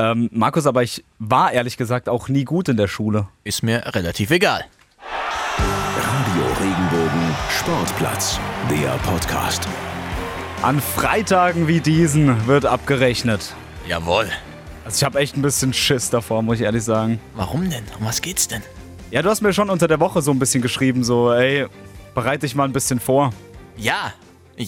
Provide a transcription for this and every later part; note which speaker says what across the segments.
Speaker 1: Ähm, Markus, aber ich war ehrlich gesagt auch nie gut in der Schule.
Speaker 2: Ist mir relativ egal.
Speaker 3: Radio Regenbogen Sportplatz, der Podcast.
Speaker 1: An Freitagen wie diesen wird abgerechnet.
Speaker 2: Jawohl.
Speaker 1: Also ich habe echt ein bisschen Schiss davor, muss ich ehrlich sagen.
Speaker 2: Warum denn? Um was geht's denn?
Speaker 1: Ja, du hast mir schon unter der Woche so ein bisschen geschrieben, so, ey, bereite dich mal ein bisschen vor.
Speaker 2: Ja,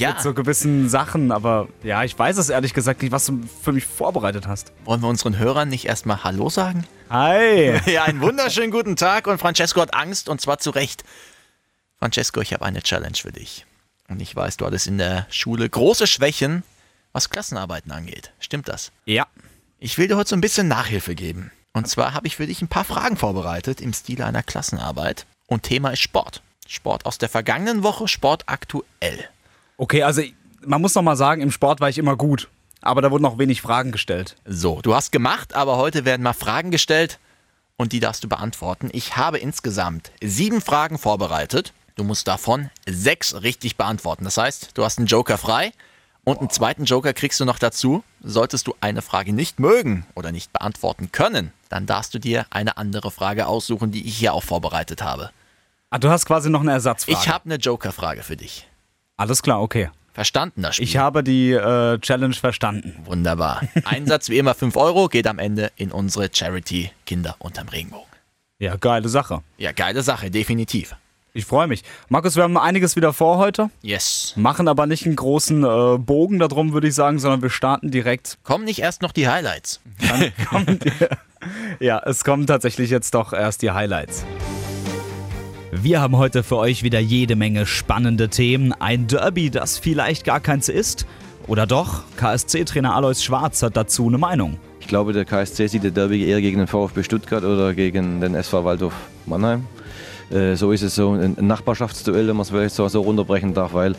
Speaker 2: ja.
Speaker 1: Mit so gewissen Sachen, aber ja, ich weiß es ehrlich gesagt nicht, was du für mich vorbereitet hast.
Speaker 2: Wollen wir unseren Hörern nicht erstmal Hallo sagen?
Speaker 1: Hi!
Speaker 2: Ja, einen wunderschönen guten Tag und Francesco hat Angst und zwar zu Recht. Francesco, ich habe eine Challenge für dich. Und ich weiß, du hattest in der Schule große Schwächen, was Klassenarbeiten angeht. Stimmt das?
Speaker 1: Ja.
Speaker 2: Ich will dir heute so ein bisschen Nachhilfe geben. Und zwar habe ich für dich ein paar Fragen vorbereitet im Stile einer Klassenarbeit. Und Thema ist Sport. Sport aus der vergangenen Woche, Sport aktuell.
Speaker 1: Okay, also man muss noch mal sagen, im Sport war ich immer gut. Aber da wurden auch wenig Fragen gestellt.
Speaker 2: So, du hast gemacht, aber heute werden mal Fragen gestellt und die darfst du beantworten. Ich habe insgesamt sieben Fragen vorbereitet. Du musst davon sechs richtig beantworten. Das heißt, du hast einen Joker frei und einen zweiten Joker kriegst du noch dazu. Solltest du eine Frage nicht mögen oder nicht beantworten können, dann darfst du dir eine andere Frage aussuchen, die ich hier auch vorbereitet habe.
Speaker 1: Ah, du hast quasi noch eine Ersatzfrage.
Speaker 2: Ich habe eine Joker-Frage für dich.
Speaker 1: Alles klar, okay.
Speaker 2: Verstanden, das Spiel?
Speaker 1: Ich habe die äh, Challenge verstanden.
Speaker 2: Wunderbar. Einsatz wie immer 5 Euro geht am Ende in unsere Charity Kinder unterm Regenbogen.
Speaker 1: Ja, geile Sache.
Speaker 2: Ja, geile Sache, definitiv.
Speaker 1: Ich freue mich. Markus, wir haben einiges wieder vor heute.
Speaker 2: Yes.
Speaker 1: Machen aber nicht einen großen äh, Bogen darum, würde ich sagen, sondern wir starten direkt.
Speaker 2: Kommen nicht erst noch die Highlights?
Speaker 1: Dann kommen die, ja, es kommen tatsächlich jetzt doch erst die Highlights. Wir haben heute für euch wieder jede Menge spannende Themen. Ein Derby, das vielleicht gar keins ist. Oder doch? KSC-Trainer Alois Schwarz hat dazu eine Meinung.
Speaker 4: Ich glaube, der KSC sieht der Derby eher gegen den VfB Stuttgart oder gegen den SV Waldhof Mannheim. Äh, so ist es so ein Nachbarschaftsduell, wenn man es vielleicht so, runterbrechen darf, weil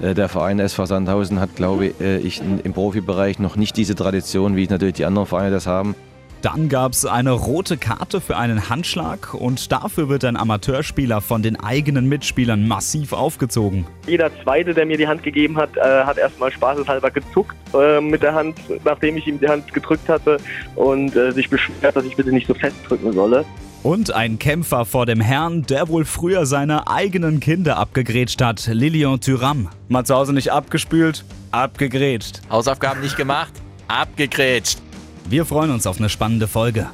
Speaker 4: äh, der Verein SV Sandhausen hat, glaube äh, ich, im Profibereich noch nicht diese Tradition, wie natürlich die anderen Vereine das haben.
Speaker 1: Dann gab es eine rote Karte für einen Handschlag und dafür wird ein Amateurspieler von den eigenen Mitspielern massiv aufgezogen.
Speaker 5: Jeder Zweite, der mir die Hand gegeben hat, äh, hat erstmal spaßeshalber gezuckt äh, mit der Hand, nachdem ich ihm die Hand gedrückt hatte und äh, sich beschwert, dass ich bitte nicht so fest drücken solle.
Speaker 1: Und ein Kämpfer vor dem Herrn, der wohl früher seine eigenen Kinder abgegrätscht hat, Lilian Thuram. Mal zu Hause nicht abgespült, abgegrätscht.
Speaker 2: Hausaufgaben nicht gemacht? Abgegrätscht.
Speaker 1: Wir freuen uns auf eine spannende Folge.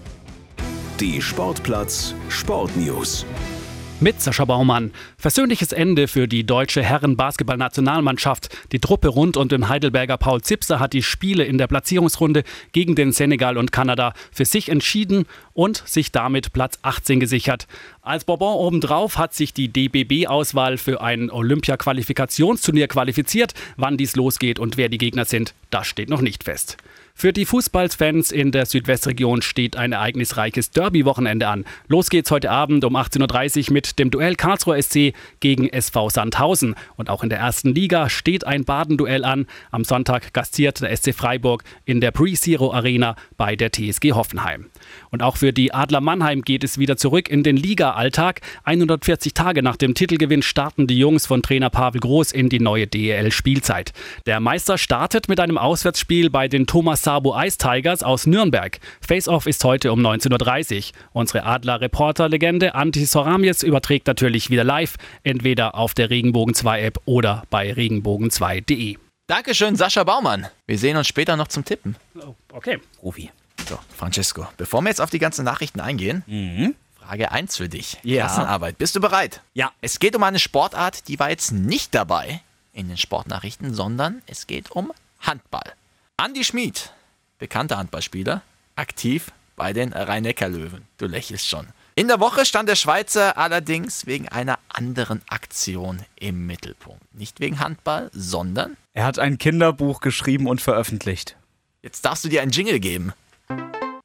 Speaker 3: Die Sportplatz Sportnews.
Speaker 6: Mit Sascha Baumann. Versöhnliches Ende für die deutsche Herren-Basketball-Nationalmannschaft. Die Truppe rund um den Heidelberger Paul Zipser hat die Spiele in der Platzierungsrunde gegen den Senegal und Kanada für sich entschieden und sich damit Platz 18 gesichert. Als Bonbon obendrauf hat sich die DBB-Auswahl für ein Olympia-Qualifikationsturnier qualifiziert. Wann dies losgeht und wer die Gegner sind, das steht noch nicht fest. Für die Fußballfans in der Südwestregion steht ein ereignisreiches Derby-Wochenende an. Los geht's heute Abend um 18.30 Uhr mit dem Duell Karlsruher SC gegen SV Sandhausen. Und auch in der ersten Liga steht ein Baden-Duell an. Am Sonntag gastiert der SC Freiburg in der Pre-Zero Arena bei der TSG Hoffenheim. Und auch für die Adler Mannheim geht es wieder zurück in den Liga-Alltag. 140 Tage nach dem Titelgewinn starten die Jungs von Trainer Pavel Groß in die neue DEL-Spielzeit. Der Meister startet mit einem Auswärtsspiel bei den Thomas Sabo Ice Tigers aus Nürnberg. Face-Off ist heute um 19.30 Uhr. Unsere Adler-Reporter-Legende Antti Soramies überträgt natürlich wieder live, entweder auf der Regenbogen 2-App oder bei regenbogen2.de.
Speaker 2: Dankeschön, Sascha Baumann. Wir sehen uns später noch zum Tippen.
Speaker 6: Oh, okay.
Speaker 2: Profi. So, Francesco, bevor wir jetzt auf die ganzen Nachrichten eingehen, Frage 1 für dich.
Speaker 1: Ja.
Speaker 2: Klassenarbeit. Bist du bereit?
Speaker 1: Ja.
Speaker 2: Es geht um eine Sportart, die war jetzt nicht dabei in den Sportnachrichten, sondern es geht um Handball. Andi Schmid, bekannter Handballspieler, aktiv bei den Rhein-Neckar-Löwen. Du lächelst schon. In der Woche stand der Schweizer allerdings wegen einer anderen Aktion im Mittelpunkt. Nicht wegen Handball, sondern
Speaker 1: Er hat ein Kinderbuch geschrieben und veröffentlicht.
Speaker 2: Jetzt darfst du dir einen Jingle geben.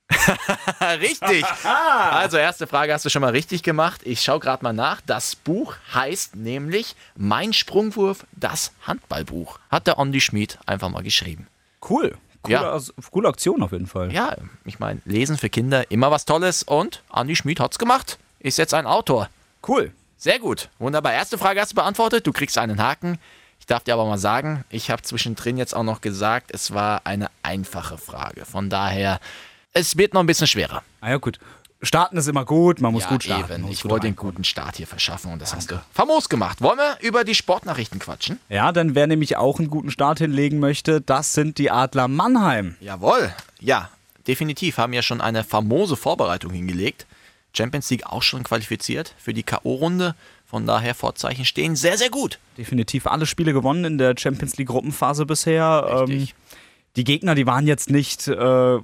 Speaker 2: richtig. Also erste Frage hast du schon mal richtig gemacht. Ich schaue gerade mal nach. Das Buch heißt nämlich Mein Sprungwurf, das Handballbuch. Hat der Ondi Schmid einfach mal geschrieben.
Speaker 1: Cool. Coole,
Speaker 2: Ja.
Speaker 1: Coole Aktion auf jeden Fall.
Speaker 2: Ja, ich meine, Lesen für Kinder, immer was Tolles. Und Andi Schmid hat's gemacht. Ist jetzt ein Autor.
Speaker 1: Cool.
Speaker 2: Sehr gut. Wunderbar. Erste Frage hast du beantwortet. Du kriegst einen Haken. Ich darf dir aber mal sagen, ich habe zwischendrin jetzt auch noch gesagt, es war eine einfache Frage. Von daher es wird noch ein bisschen schwerer.
Speaker 1: Ah ja, gut. Starten ist immer gut, man muss
Speaker 2: ja,
Speaker 1: gut starten. Muss
Speaker 2: Ich
Speaker 1: gut
Speaker 2: wollte den guten Start hier verschaffen und das hast du famos gemacht. Wollen wir über die Sportnachrichten quatschen?
Speaker 1: Ja, denn wer nämlich auch einen guten Start hinlegen möchte, das sind die Adler Mannheim.
Speaker 2: Jawohl. Ja, definitiv. Haben ja schon eine famose Vorbereitung hingelegt. Champions League auch schon qualifiziert für die K.O.-Runde. Von daher Vorzeichen stehen sehr, sehr gut.
Speaker 1: Definitiv alle Spiele gewonnen in der Champions League Gruppenphase bisher.
Speaker 2: Richtig.
Speaker 1: Ähm, die Gegner, die waren jetzt nicht äh,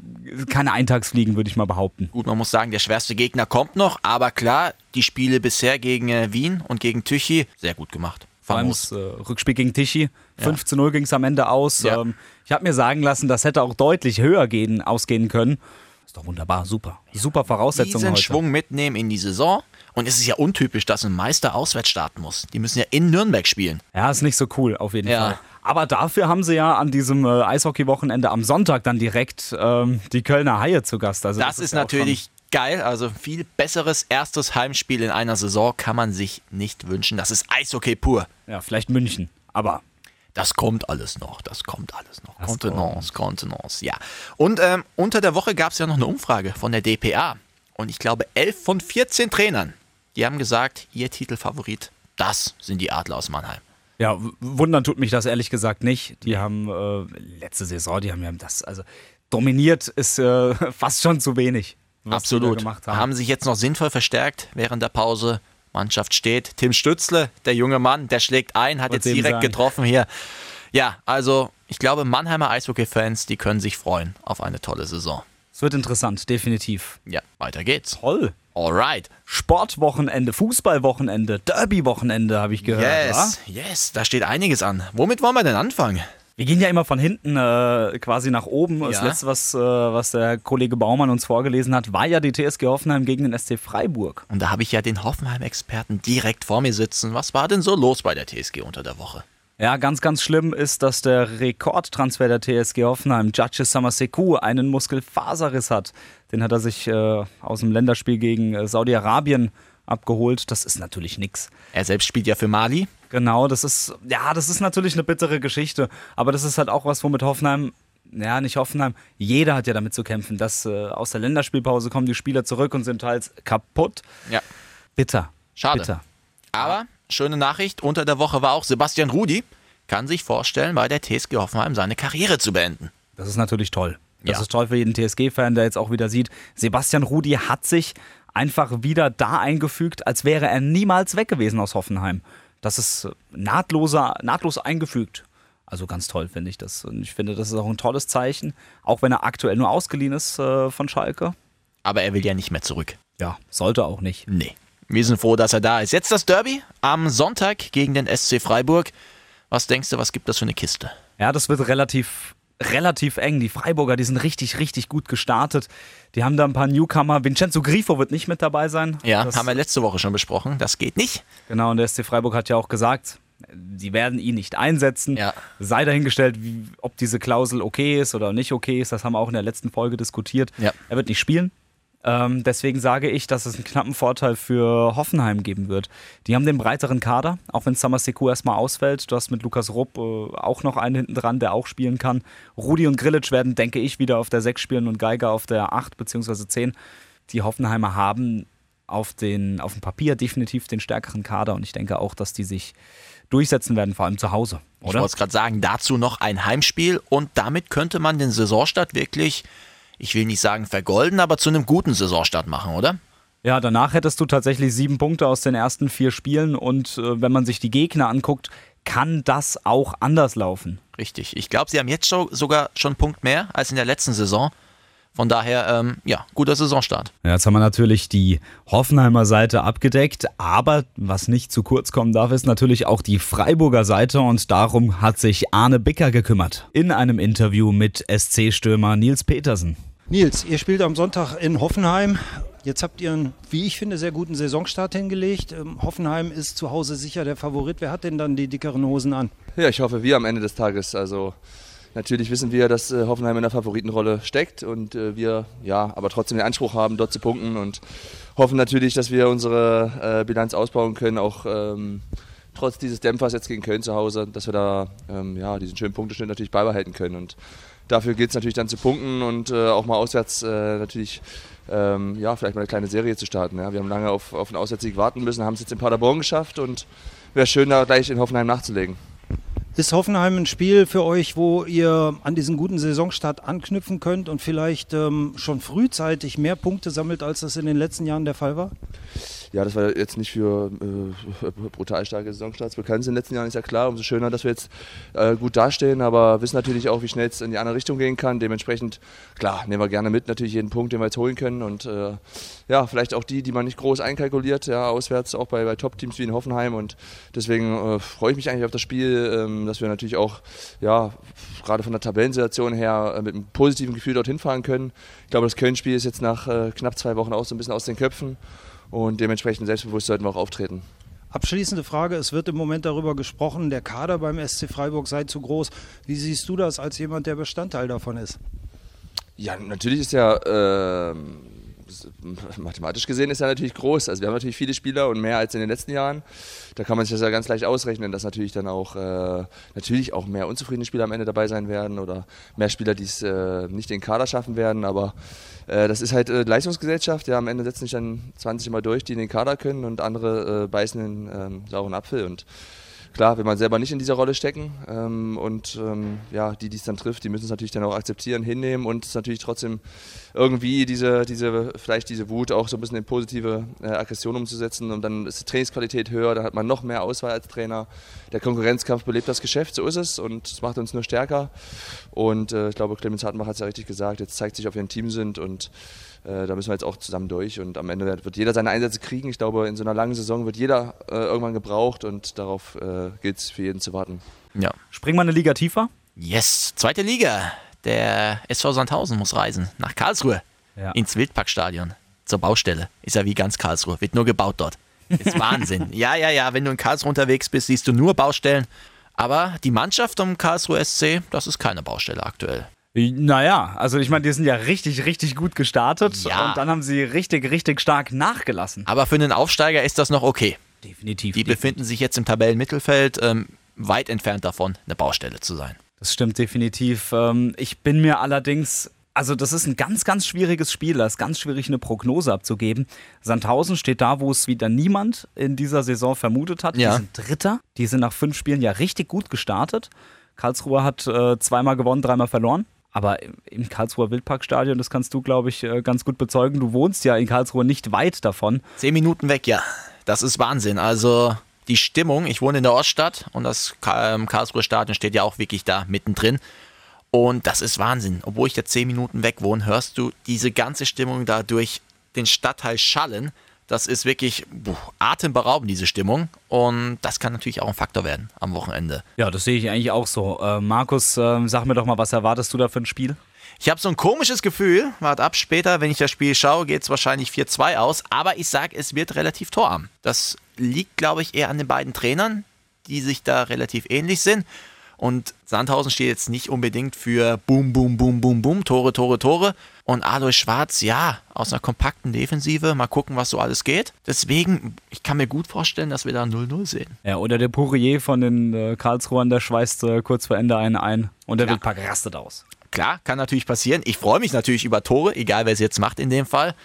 Speaker 1: keine Eintagsfliegen, würde ich mal behaupten.
Speaker 2: Gut, man muss sagen, der schwerste Gegner kommt noch, aber klar, die Spiele bisher gegen äh, Wien und gegen Tüchi sehr gut gemacht.
Speaker 1: Vor allem das äh, Rückspiel gegen Tichy. 5 zu 0 ging es am Ende aus.
Speaker 2: Ja.
Speaker 1: Ähm, ich habe mir sagen lassen, das hätte auch deutlich höher gehen, ausgehen können. Ist doch wunderbar, super. Super Voraussetzungen
Speaker 2: diesen
Speaker 1: heute.
Speaker 2: Schwung mitnehmen in die Saison. Und es ist ja untypisch, dass ein Meister auswärts starten muss. Die müssen ja in Nürnberg spielen.
Speaker 1: Ja, ist nicht so cool, auf jeden
Speaker 2: Ja.
Speaker 1: Fall. Aber dafür haben sie ja an diesem äh, Eishockey-Wochenende am Sonntag dann direkt ähm, die Kölner Haie zu Gast. Also
Speaker 2: Das, ist,
Speaker 1: ja auch
Speaker 2: natürlich geil. Also viel besseres erstes Heimspiel in einer Saison kann man sich nicht wünschen. Das ist Eishockey pur.
Speaker 1: Ja, vielleicht München. Aber
Speaker 2: Das kommt alles noch, das kommt alles noch.
Speaker 1: Das
Speaker 2: Kontenance, Kontenance, ja. Und ähm, unter der Woche gab es ja noch eine Umfrage von der DPA. Und ich glaube, 11 von 14 Trainern, die haben gesagt, ihr Titelfavorit, das sind die Adler aus Mannheim.
Speaker 1: Ja, wundern tut mich das ehrlich gesagt nicht. Die haben äh, letzte Saison, die haben ja das, also dominiert ist äh, fast schon zu wenig.
Speaker 2: Absolut.
Speaker 1: gemacht
Speaker 2: haben.
Speaker 1: haben.
Speaker 2: sich jetzt noch sinnvoll verstärkt während der Pause. Mannschaft steht. Tim Stützle, der junge Mann, der schlägt ein, hat
Speaker 1: Wollt's
Speaker 2: jetzt direkt
Speaker 1: sagen.
Speaker 2: getroffen hier. Ja, also ich glaube, Mannheimer Eishockey-Fans, die können sich freuen auf eine tolle Saison.
Speaker 1: Es wird interessant, definitiv.
Speaker 2: Ja, weiter geht's.
Speaker 1: Toll.
Speaker 2: Alright.
Speaker 1: Sportwochenende, Fußballwochenende, Derby-Wochenende habe ich gehört. wa?
Speaker 2: Yes, yes, da steht einiges an. Womit wollen wir denn anfangen?
Speaker 1: Wir gehen ja immer von hinten äh, quasi nach oben. Das
Speaker 2: Ja.
Speaker 1: letzte, was, äh, was der Kollege Baumann uns vorgelesen hat, war ja die TSG Hoffenheim gegen den SC Freiburg.
Speaker 2: Und da habe ich ja den Hoffenheim-Experten direkt vor mir sitzen. Was war denn so los bei der TSG unter der Woche?
Speaker 1: Ja, ganz, ganz schlimm ist, dass der Rekordtransfer der TSG Hoffenheim, Judge Samaseku, einen Muskelfaserriss hat. Den hat er sich äh, aus dem Länderspiel gegen äh, Saudi-Arabien abgeholt. Das ist natürlich nix.
Speaker 2: Er selbst spielt ja für Mali.
Speaker 1: Genau, das ist, ja, das ist natürlich eine bittere Geschichte. Aber das ist halt auch was, womit Hoffenheim, ja, nicht Hoffenheim, jeder hat ja damit zu kämpfen, dass äh, aus der Länderspielpause kommen die Spieler zurück und sind teils kaputt.
Speaker 2: Ja.
Speaker 1: Bitter.
Speaker 2: Schade.
Speaker 1: Bitter.
Speaker 2: Aber schöne Nachricht, unter der Woche war auch Sebastian Rudi, kann sich vorstellen, bei der TSG Hoffenheim seine Karriere zu beenden.
Speaker 1: Das ist natürlich toll. Das
Speaker 2: Ja.
Speaker 1: ist toll für jeden TSG-Fan, der jetzt auch wieder sieht, Sebastian Rudi hat sich einfach wieder da eingefügt, als wäre er niemals weg gewesen aus Hoffenheim. Das ist nahtloser, nahtlos eingefügt. Also ganz toll finde ich das. Und ich finde, das ist auch ein tolles Zeichen, auch wenn er aktuell nur ausgeliehen ist äh, von Schalke.
Speaker 2: Aber er will ja nicht mehr zurück.
Speaker 1: Ja, sollte auch nicht.
Speaker 2: Nee. Wir sind froh, dass er da ist. Jetzt das Derby am Sonntag gegen den SC Freiburg. Was denkst du, was gibt das für eine Kiste?
Speaker 1: Ja, das wird relativ, relativ eng. Die Freiburger, die sind richtig, richtig gut gestartet. Die haben da ein paar Newcomer. Vincenzo Grifo wird nicht mit dabei sein.
Speaker 2: Ja,
Speaker 1: Das-
Speaker 2: haben wir letzte Woche schon besprochen. Das geht nicht.
Speaker 1: Genau, und der SC Freiburg hat ja auch gesagt, sie werden ihn nicht einsetzen.
Speaker 2: Ja.
Speaker 1: Sei dahingestellt, wie, ob diese Klausel okay ist oder nicht okay ist. Das haben wir auch in der letzten Folge diskutiert.
Speaker 2: Ja.
Speaker 1: Er wird nicht spielen. Ähm, deswegen sage ich, dass es einen knappen Vorteil für Hoffenheim geben wird. Die haben den breiteren Kader, auch wenn Samaseku erstmal ausfällt. Du hast mit Lukas Rupp äh, auch noch einen hinten dran, der auch spielen kann. Rudi und Grillitsch werden, denke ich, wieder auf der 6 spielen und Geiger auf der 8 bzw. 10. Die Hoffenheimer haben auf, den, auf dem Papier definitiv den stärkeren Kader und ich denke auch, dass die sich durchsetzen werden, vor allem zu Hause,
Speaker 2: Ich
Speaker 1: oder?
Speaker 2: wollte es gerade sagen, dazu noch ein Heimspiel und damit könnte man den Saisonstart wirklich, ich will nicht sagen vergolden, aber zu einem guten Saisonstart machen, oder?
Speaker 1: Ja, danach hättest du tatsächlich sieben Punkte aus den ersten vier Spielen und äh, wenn man sich die Gegner anguckt, kann das auch anders laufen.
Speaker 2: Richtig. Ich glaube, sie haben jetzt schon, sogar schon einen Punkt mehr als in der letzten Saison. Von daher, ähm, ja, guter Saisonstart.
Speaker 1: Ja, jetzt haben wir natürlich die Hoffenheimer Seite abgedeckt, aber was nicht zu kurz kommen darf, ist natürlich auch die Freiburger Seite und darum hat sich Arne Bicker gekümmert. In einem Interview mit SC-Stürmer Nils Petersen.
Speaker 7: Nils, ihr spielt am Sonntag in Hoffenheim. Jetzt habt ihr einen, wie ich finde, sehr guten Saisonstart hingelegt. Ähm, Hoffenheim ist zu Hause sicher der Favorit. Wer hat denn dann die dickeren Hosen an?
Speaker 8: Ja, ich hoffe, wir am Ende des Tages. Also natürlich wissen wir, dass äh, Hoffenheim in der Favoritenrolle steckt und äh, wir ja, aber trotzdem den Anspruch haben, dort zu punkten und hoffen natürlich, dass wir unsere äh, Bilanz ausbauen können, auch ähm, trotz dieses Dämpfers jetzt gegen Köln zu Hause, dass wir da ähm, ja, diesen schönen Punkteschnitt natürlich beibehalten können. Und dafür gilt es natürlich dann zu punkten und äh, auch mal auswärts äh, natürlich ähm, ja, vielleicht mal eine kleine Serie zu starten. Ja. Wir haben lange auf, auf einen Auswärtssieg warten müssen, haben es jetzt in Paderborn geschafft und wäre schön, da gleich in Hoffenheim nachzulegen.
Speaker 7: Ist Hoffenheim ein Spiel für euch, wo ihr an diesen guten Saisonstart anknüpfen könnt und vielleicht ähm, schon frühzeitig mehr Punkte sammelt, als das in den letzten Jahren der Fall war?
Speaker 8: Ja, das war jetzt nicht für äh, brutal starke Saisonstarts bekannt in den letzten Jahren, ist ja klar. Umso schöner, dass wir jetzt äh, gut dastehen, aber wissen natürlich auch, wie schnell es in die andere Richtung gehen kann. Dementsprechend, klar, nehmen wir gerne mit, natürlich jeden Punkt, den wir jetzt holen können und äh, ja, vielleicht auch die, die man nicht groß einkalkuliert, ja, auswärts auch bei, bei Top-Teams wie in Hoffenheim und deswegen äh, freue ich mich eigentlich auf das Spiel, ähm, dass wir natürlich auch, ja, gerade von der Tabellensituation her äh, mit einem positiven Gefühl dorthin fahren können. Ich glaube, das Köln-Spiel ist jetzt nach äh, knapp zwei Wochen auch so ein bisschen aus den Köpfen und dementsprechend selbstbewusst sollten wir auch auftreten.
Speaker 7: Abschließende Frage, es wird im Moment darüber gesprochen, der Kader beim SC Freiburg sei zu groß. Wie siehst du das als jemand, der Bestandteil davon ist?
Speaker 8: Ja, natürlich ist ja äh, mathematisch gesehen ist er natürlich groß. Also wir haben natürlich viele Spieler und mehr als in den letzten Jahren. Da kann man sich das ja ganz leicht ausrechnen, dass natürlich dann auch äh, natürlich auch mehr unzufriedene Spieler am Ende dabei sein werden oder mehr Spieler, die es äh, nicht in den Kader schaffen werden. Aber äh, das ist halt äh, Leistungsgesellschaft. Ja, am Ende setzen sich dann 20 immer durch, die in den Kader können und andere äh, beißen den ähm, sauren Apfel und klar, wenn man selber nicht in dieser Rolle stecken. Ähm, und ähm, ja, die, die es dann trifft, die müssen es natürlich dann auch akzeptieren, hinnehmen und es natürlich trotzdem irgendwie diese, diese, vielleicht diese Wut auch so ein bisschen in positive äh, Aggression umzusetzen. Und dann ist die Trainingsqualität höher, dann hat man noch mehr Auswahl als Trainer. Der Konkurrenzkampf belebt das Geschäft, so ist es und es macht uns nur stärker. Und äh, ich glaube, Clemens Hartmann hat es ja richtig gesagt, jetzt zeigt sich, ob wir ein Team sind und äh, da müssen wir jetzt auch zusammen durch und am Ende wird jeder seine Einsätze kriegen. Ich glaube, in so einer langen Saison wird jeder äh, irgendwann gebraucht und darauf äh, gilt es für jeden zu warten.
Speaker 1: Ja. Springen wir eine Liga tiefer?
Speaker 2: Yes, zweite Liga. Der SV Sandhausen muss reisen nach Karlsruhe ja. ins Wildparkstadion zur Baustelle. Ist ja wie ganz Karlsruhe, wird nur gebaut dort. Ist Wahnsinn. ja, ja, ja, wenn du in Karlsruhe unterwegs bist, siehst du nur Baustellen. Aber die Mannschaft um Karlsruhe SC, das ist keine Baustelle aktuell.
Speaker 1: Naja, also ich meine, die sind ja richtig, richtig gut gestartet
Speaker 2: ja.
Speaker 1: und dann haben sie richtig, richtig stark nachgelassen.
Speaker 2: Aber für einen Aufsteiger ist das noch okay.
Speaker 1: Definitiv.
Speaker 2: Die
Speaker 1: definitiv.
Speaker 2: befinden sich jetzt im Tabellenmittelfeld, ähm, weit entfernt davon, eine Baustelle zu sein.
Speaker 1: Das stimmt definitiv. Ähm, ich bin mir allerdings also das ist ein ganz, ganz schwieriges Spiel. Das ist ganz schwierig, eine Prognose abzugeben. Sandhausen steht da, wo es wieder niemand in dieser Saison vermutet hat.
Speaker 2: Ja.
Speaker 1: Die sind Dritter. Die sind nach fünf Spielen ja richtig gut gestartet. Karlsruhe hat äh, zweimal gewonnen, dreimal verloren. Aber im Karlsruher Wildparkstadion, das kannst du, glaube ich, äh, ganz gut bezeugen. Du wohnst ja in Karlsruhe nicht weit davon.
Speaker 2: Zehn Minuten weg, ja. Das ist Wahnsinn. Also die Stimmung, ich wohne in der Oststadt und das ähm, Karlsruher Stadion steht ja auch wirklich da mittendrin. Und das ist Wahnsinn. Obwohl ich da zehn Minuten weg wohne, hörst du diese ganze Stimmung da durch den Stadtteil schallen. Das ist wirklich boah, atemberaubend, diese Stimmung. Und das kann natürlich auch ein Faktor werden am Wochenende.
Speaker 1: Ja, das sehe ich eigentlich auch so. Äh, Markus, äh, sag mir doch mal, was erwartest du da für ein Spiel?
Speaker 2: Ich habe so ein komisches Gefühl. Wart ab, später, wenn ich das Spiel schaue, geht es wahrscheinlich 4-2 aus. Aber ich sage, es wird relativ torarm. Das liegt, glaube ich, eher an den beiden Trainern, die sich da relativ ähnlich sind. Und Sandhausen steht jetzt nicht unbedingt für Boom, Boom, Boom, Boom, Boom, Tore, Tore, Tore. Und Alois Schwarz, ja, aus einer kompakten Defensive, mal gucken, was so alles geht. Deswegen, ich kann mir gut vorstellen, dass wir da 0-0 sehen.
Speaker 1: Ja, oder der Pourier von den äh, Karlsruhern, der schweißt äh, kurz vor Ende einen ein und der
Speaker 2: Klar.
Speaker 1: Wildpark rastet aus.
Speaker 2: Klar, kann natürlich passieren. Ich freue mich natürlich über Tore, egal wer es jetzt macht in dem Fall.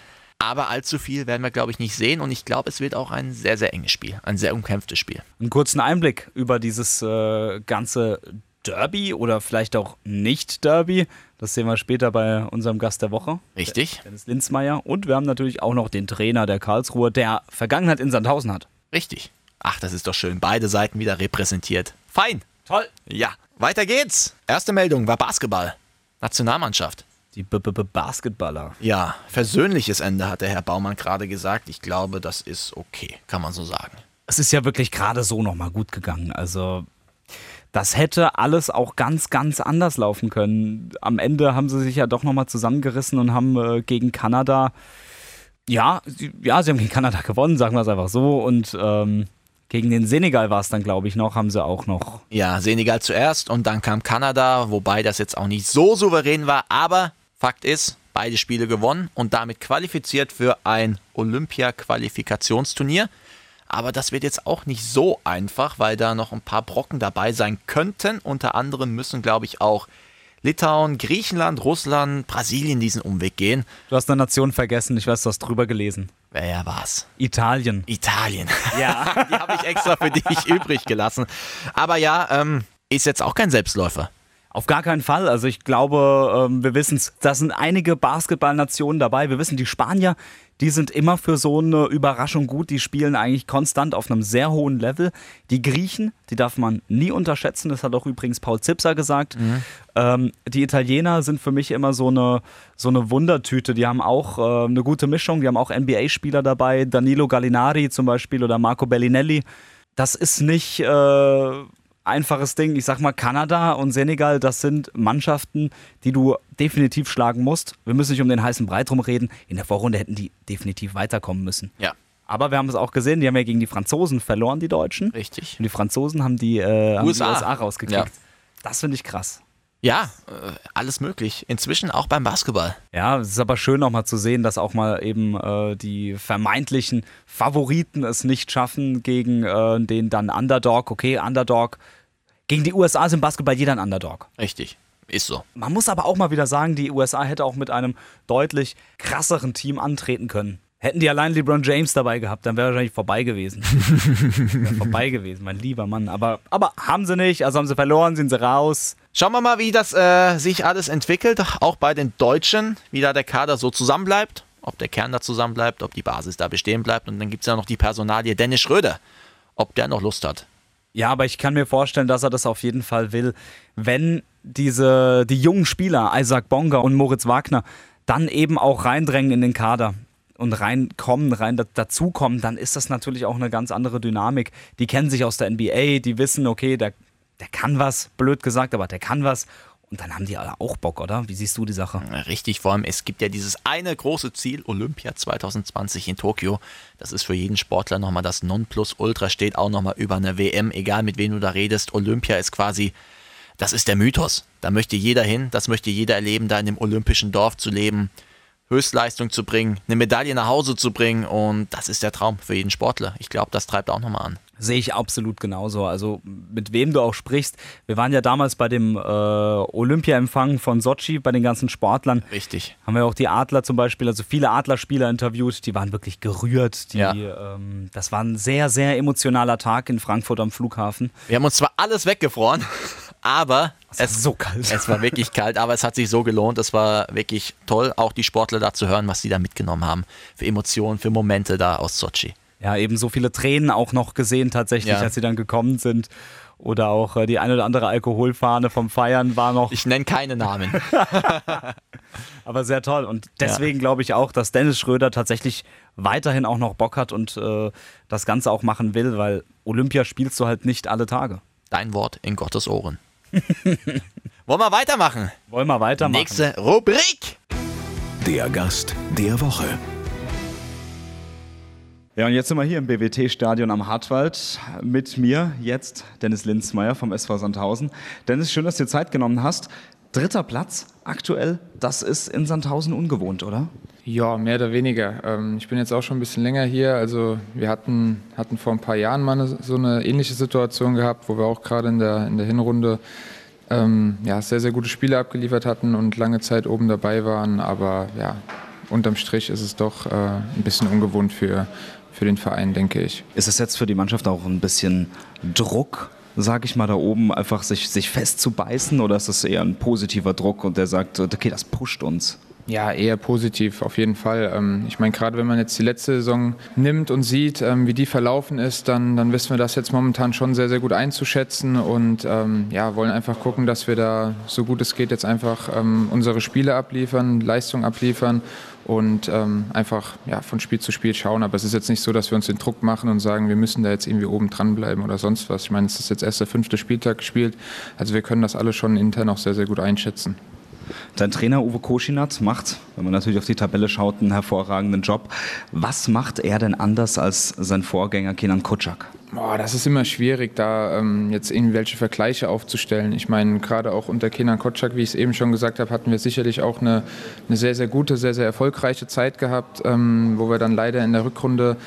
Speaker 2: Aber allzu viel werden wir, glaube ich, nicht sehen. Und ich glaube, es wird auch ein sehr, sehr enges Spiel. Ein sehr umkämpftes Spiel.
Speaker 1: Einen kurzen Einblick über dieses äh, ganze Derby oder vielleicht auch nicht Derby. Das sehen wir später bei unserem Gast der Woche.
Speaker 2: Richtig.
Speaker 1: Dennis Linzmeier. Und wir haben natürlich auch noch den Trainer der Karlsruhe, der Vergangenheit in Sandhausen hat.
Speaker 2: Richtig. Ach, das ist doch schön. Beide Seiten wieder repräsentiert. Fein.
Speaker 1: Toll.
Speaker 2: Ja. Weiter geht's. Erste Meldung war Basketball. Nationalmannschaft.
Speaker 1: Die B -B -B Basketballer.
Speaker 2: Ja, versöhnliches Ende hat der Herr Baumann gerade gesagt. Ich glaube, das ist okay, kann man so sagen.
Speaker 1: Es ist ja wirklich gerade so nochmal gut gegangen. Also das hätte alles auch ganz, ganz anders laufen können. Am Ende haben sie sich ja doch nochmal zusammengerissen und haben äh, gegen Kanada, ja, sie, ja, sie haben gegen Kanada gewonnen, sagen wir es einfach so. Und ähm, gegen den Senegal war es dann, glaube ich, noch, haben sie auch noch.
Speaker 2: Ja, Senegal zuerst und dann kam Kanada, wobei das jetzt auch nicht so souverän war. Aber Fakt ist, beide Spiele gewonnen und damit qualifiziert für ein Olympia-Qualifikationsturnier. Aber das wird jetzt auch nicht so einfach, weil da noch ein paar Brocken dabei sein könnten. Unter anderem müssen, glaube ich, auch Litauen, Griechenland, Russland, Brasilien diesen Umweg gehen.
Speaker 1: Du hast eine Nation vergessen, ich weiß, du hast drüber gelesen.
Speaker 2: Wer war's?
Speaker 1: Italien.
Speaker 2: Italien. Ja. Die habe ich extra für dich übrig gelassen. Aber ja, ähm, ist jetzt auch kein Selbstläufer.
Speaker 1: Auf gar keinen Fall. Also ich glaube, ähm, wir wissen es, da sind einige Basketballnationen dabei. Wir wissen, die Spanier, die sind immer für so eine Überraschung gut. Die spielen eigentlich konstant auf einem sehr hohen Level. Die Griechen, die darf man nie unterschätzen. Das hat auch übrigens Paul Zipser gesagt. Ähm, die Italiener sind für mich immer so eine, so eine Wundertüte. Die haben auch äh, eine gute Mischung. Die haben auch NBA-Spieler dabei. Danilo Gallinari zum Beispiel oder Marco Bellinelli. Das ist nicht... Äh, einfaches Ding. Ich sag mal, Kanada und Senegal, das sind Mannschaften, die du definitiv schlagen musst. Wir müssen nicht um den heißen Brei drum reden. In der Vorrunde hätten die definitiv weiterkommen müssen.
Speaker 2: Ja.
Speaker 1: Aber wir haben es auch gesehen, die haben ja gegen die Franzosen verloren, die Deutschen.
Speaker 2: Richtig.
Speaker 1: Und die Franzosen haben die, äh, haben
Speaker 2: USA.
Speaker 1: die USA rausgekickt.
Speaker 2: Ja.
Speaker 1: Das finde ich krass.
Speaker 2: Ja, äh, alles möglich. Inzwischen auch beim Basketball.
Speaker 1: Ja, es ist aber schön auch mal zu sehen, dass auch mal eben äh, die vermeintlichen Favoriten es nicht schaffen gegen äh, den dann Underdog. Okay, Underdog. Gegen die USA ist im Basketball jeder ein Underdog.
Speaker 2: Richtig. Ist so.
Speaker 1: Man muss aber auch mal wieder sagen, die USA hätte auch mit einem deutlich krasseren Team antreten können. Hätten die allein LeBron James dabei gehabt, dann wäre wahrscheinlich vorbei gewesen. wär vorbei gewesen, mein lieber Mann. Aber, aber haben sie nicht, also haben sie verloren, sind sie raus.
Speaker 2: Schauen wir mal, wie das äh, sich alles entwickelt. Auch bei den Deutschen, wie da der Kader so zusammenbleibt. Ob der Kern da zusammenbleibt, ob die Basis da bestehen bleibt. Und dann gibt es ja noch die Personalie Dennis Schröder. Ob der noch Lust hat.
Speaker 1: Ja, aber ich kann mir vorstellen, dass er das auf jeden Fall will, wenn diese, die jungen Spieler, Isaac Bonga und Moritz Wagner, dann eben auch reindrängen in den Kader und reinkommen, rein da- dazukommen, dann ist das natürlich auch eine ganz andere Dynamik. Die kennen sich aus der NBA, die wissen, okay, der, der kann was, blöd gesagt, aber der kann was. Und dann haben die alle auch Bock, oder? Wie siehst du die Sache?
Speaker 2: Richtig, vor allem, es gibt ja dieses eine große Ziel, Olympia 2020 in Tokio. Das ist für jeden Sportler nochmal das Nonplusultra, steht auch nochmal über eine WM, egal mit wem du da redest. Olympia ist quasi, das ist der Mythos. Da möchte jeder hin, das möchte jeder erleben, da in dem olympischen Dorf zu leben, Höchstleistung zu bringen, eine Medaille nach Hause zu bringen und das ist der Traum für jeden Sportler. Ich glaube, das treibt auch nochmal an.
Speaker 1: Sehe ich absolut genauso. Also mit wem du auch sprichst. Wir waren ja damals bei dem äh, Olympia-Empfang von Sochi, bei den ganzen Sportlern.
Speaker 2: Richtig.
Speaker 1: Haben wir auch die Adler zum Beispiel, also viele Adlerspieler interviewt, die waren wirklich gerührt. Die,
Speaker 2: Ja.
Speaker 1: ähm, das war ein sehr, sehr emotionaler Tag in Frankfurt am Flughafen.
Speaker 2: Wir haben uns zwar alles weggefroren, aber
Speaker 1: Es war so kalt.
Speaker 2: Es war wirklich kalt, aber es hat sich so gelohnt. Es war wirklich toll, auch die Sportler da zu hören, was sie da mitgenommen haben. Für Emotionen, für Momente da aus Sochi.
Speaker 1: Ja, eben so viele Tränen auch noch gesehen tatsächlich,
Speaker 2: Ja.
Speaker 1: als sie dann gekommen sind. Oder auch äh, die eine oder andere Alkoholfahne vom Feiern war noch,
Speaker 2: Ich nenne keine Namen.
Speaker 1: aber sehr toll. Und deswegen glaube ich auch, dass Dennis Schröder tatsächlich weiterhin auch noch Bock hat und äh, das Ganze auch machen will, weil Olympia spielst du halt nicht alle Tage.
Speaker 2: Dein Wort in Gottes Ohren. Wollen wir weitermachen?
Speaker 1: Wollen wir weitermachen?
Speaker 2: Nächste Rubrik.
Speaker 3: Der Gast der Woche.
Speaker 1: Ja, und jetzt sind wir hier im BWT-Stadion am Hartwald mit mir jetzt, Dennis Linzmeier vom SV Sandhausen. Dennis, schön, dass du dir Zeit genommen hast. Dritter Platz aktuell, das ist in Sandhausen ungewohnt, oder?
Speaker 9: Ja, mehr oder weniger. Ähm, Ich bin jetzt auch schon ein bisschen länger hier. Also wir hatten, hatten vor ein paar Jahren mal so eine ähnliche Situation gehabt, wo wir auch gerade in der, in der Hinrunde ähm, ja, sehr, sehr gute Spiele abgeliefert hatten und lange Zeit oben dabei waren. Aber ja, unterm Strich ist es doch äh, ein bisschen ungewohnt für, für den Verein, denke ich.
Speaker 1: Ist es jetzt für die Mannschaft auch ein bisschen Druck, sag ich mal, da oben einfach sich, sich festzubeißen oder ist das eher ein positiver Druck und der sagt, okay, das pusht uns?
Speaker 9: Ja, eher positiv, auf jeden Fall. Ähm, Ich meine, gerade wenn man jetzt die letzte Saison nimmt und sieht, ähm, wie die verlaufen ist, dann, dann wissen wir das jetzt momentan schon sehr, sehr gut einzuschätzen und ähm, ja, wollen einfach gucken, dass wir da so gut es geht jetzt einfach unsere Spiele abliefern, Leistung abliefern und einfach ja, von Spiel zu Spiel schauen. Aber es ist jetzt nicht so, dass wir uns den Druck machen und sagen, wir müssen da jetzt irgendwie oben dranbleiben oder sonst was. Ich meine, es ist jetzt erst der fünfte Spieltag gespielt, also wir können das alle schon intern auch sehr, sehr gut einschätzen.
Speaker 1: Dein Trainer Uwe Koschinat macht, wenn man natürlich auf die Tabelle schaut, einen hervorragenden Job. Was macht er denn anders als sein Vorgänger Kenan Kutschak?
Speaker 9: Boah, das ist immer schwierig, da ähm, jetzt irgendwelche Vergleiche aufzustellen. Ich meine, gerade auch unter Kenan Kotschak, wie ich es eben schon gesagt habe, hatten wir sicherlich auch eine, eine sehr, sehr gute, sehr, sehr erfolgreiche Zeit gehabt, ähm, wo wir dann leider in der Rückrunde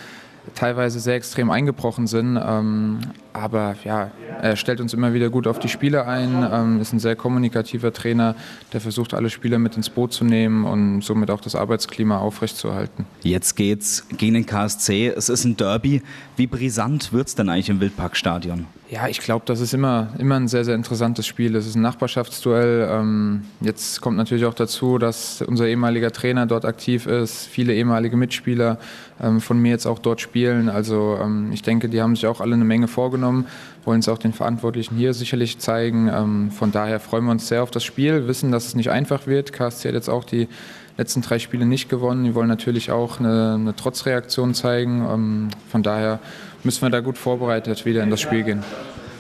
Speaker 9: teilweise sehr extrem eingebrochen sind. Ähm, aber ja, er stellt uns immer wieder gut auf die Spiele ein, ähm, ist ein sehr kommunikativer Trainer, der versucht, alle Spieler mit ins Boot zu nehmen und somit auch das Arbeitsklima aufrechtzuerhalten.
Speaker 1: Jetzt geht's gegen den KSC. Es ist ein Derby. Wie brisant wird es denn eigentlich im Wildparkstadion?
Speaker 9: Ja, ich glaube, das ist immer, immer ein sehr, sehr interessantes Spiel. Es ist ein Nachbarschaftsduell. Ähm, jetzt kommt natürlich auch dazu, dass unser ehemaliger Trainer dort aktiv ist, viele ehemalige Mitspieler ähm, von mir jetzt auch dort spielen. Also ähm, ich denke, die haben sich auch alle eine Menge vorgenommen, wollen es auch den Verantwortlichen hier sicherlich zeigen. Ähm, von daher freuen wir uns sehr auf das Spiel, wissen, dass es nicht einfach wird. KSC hat jetzt auch die letzten drei Spiele nicht gewonnen. Die wollen natürlich auch eine, eine Trotzreaktion zeigen. Ähm, von daher müssen wir da gut vorbereitet wieder in das Spiel gehen.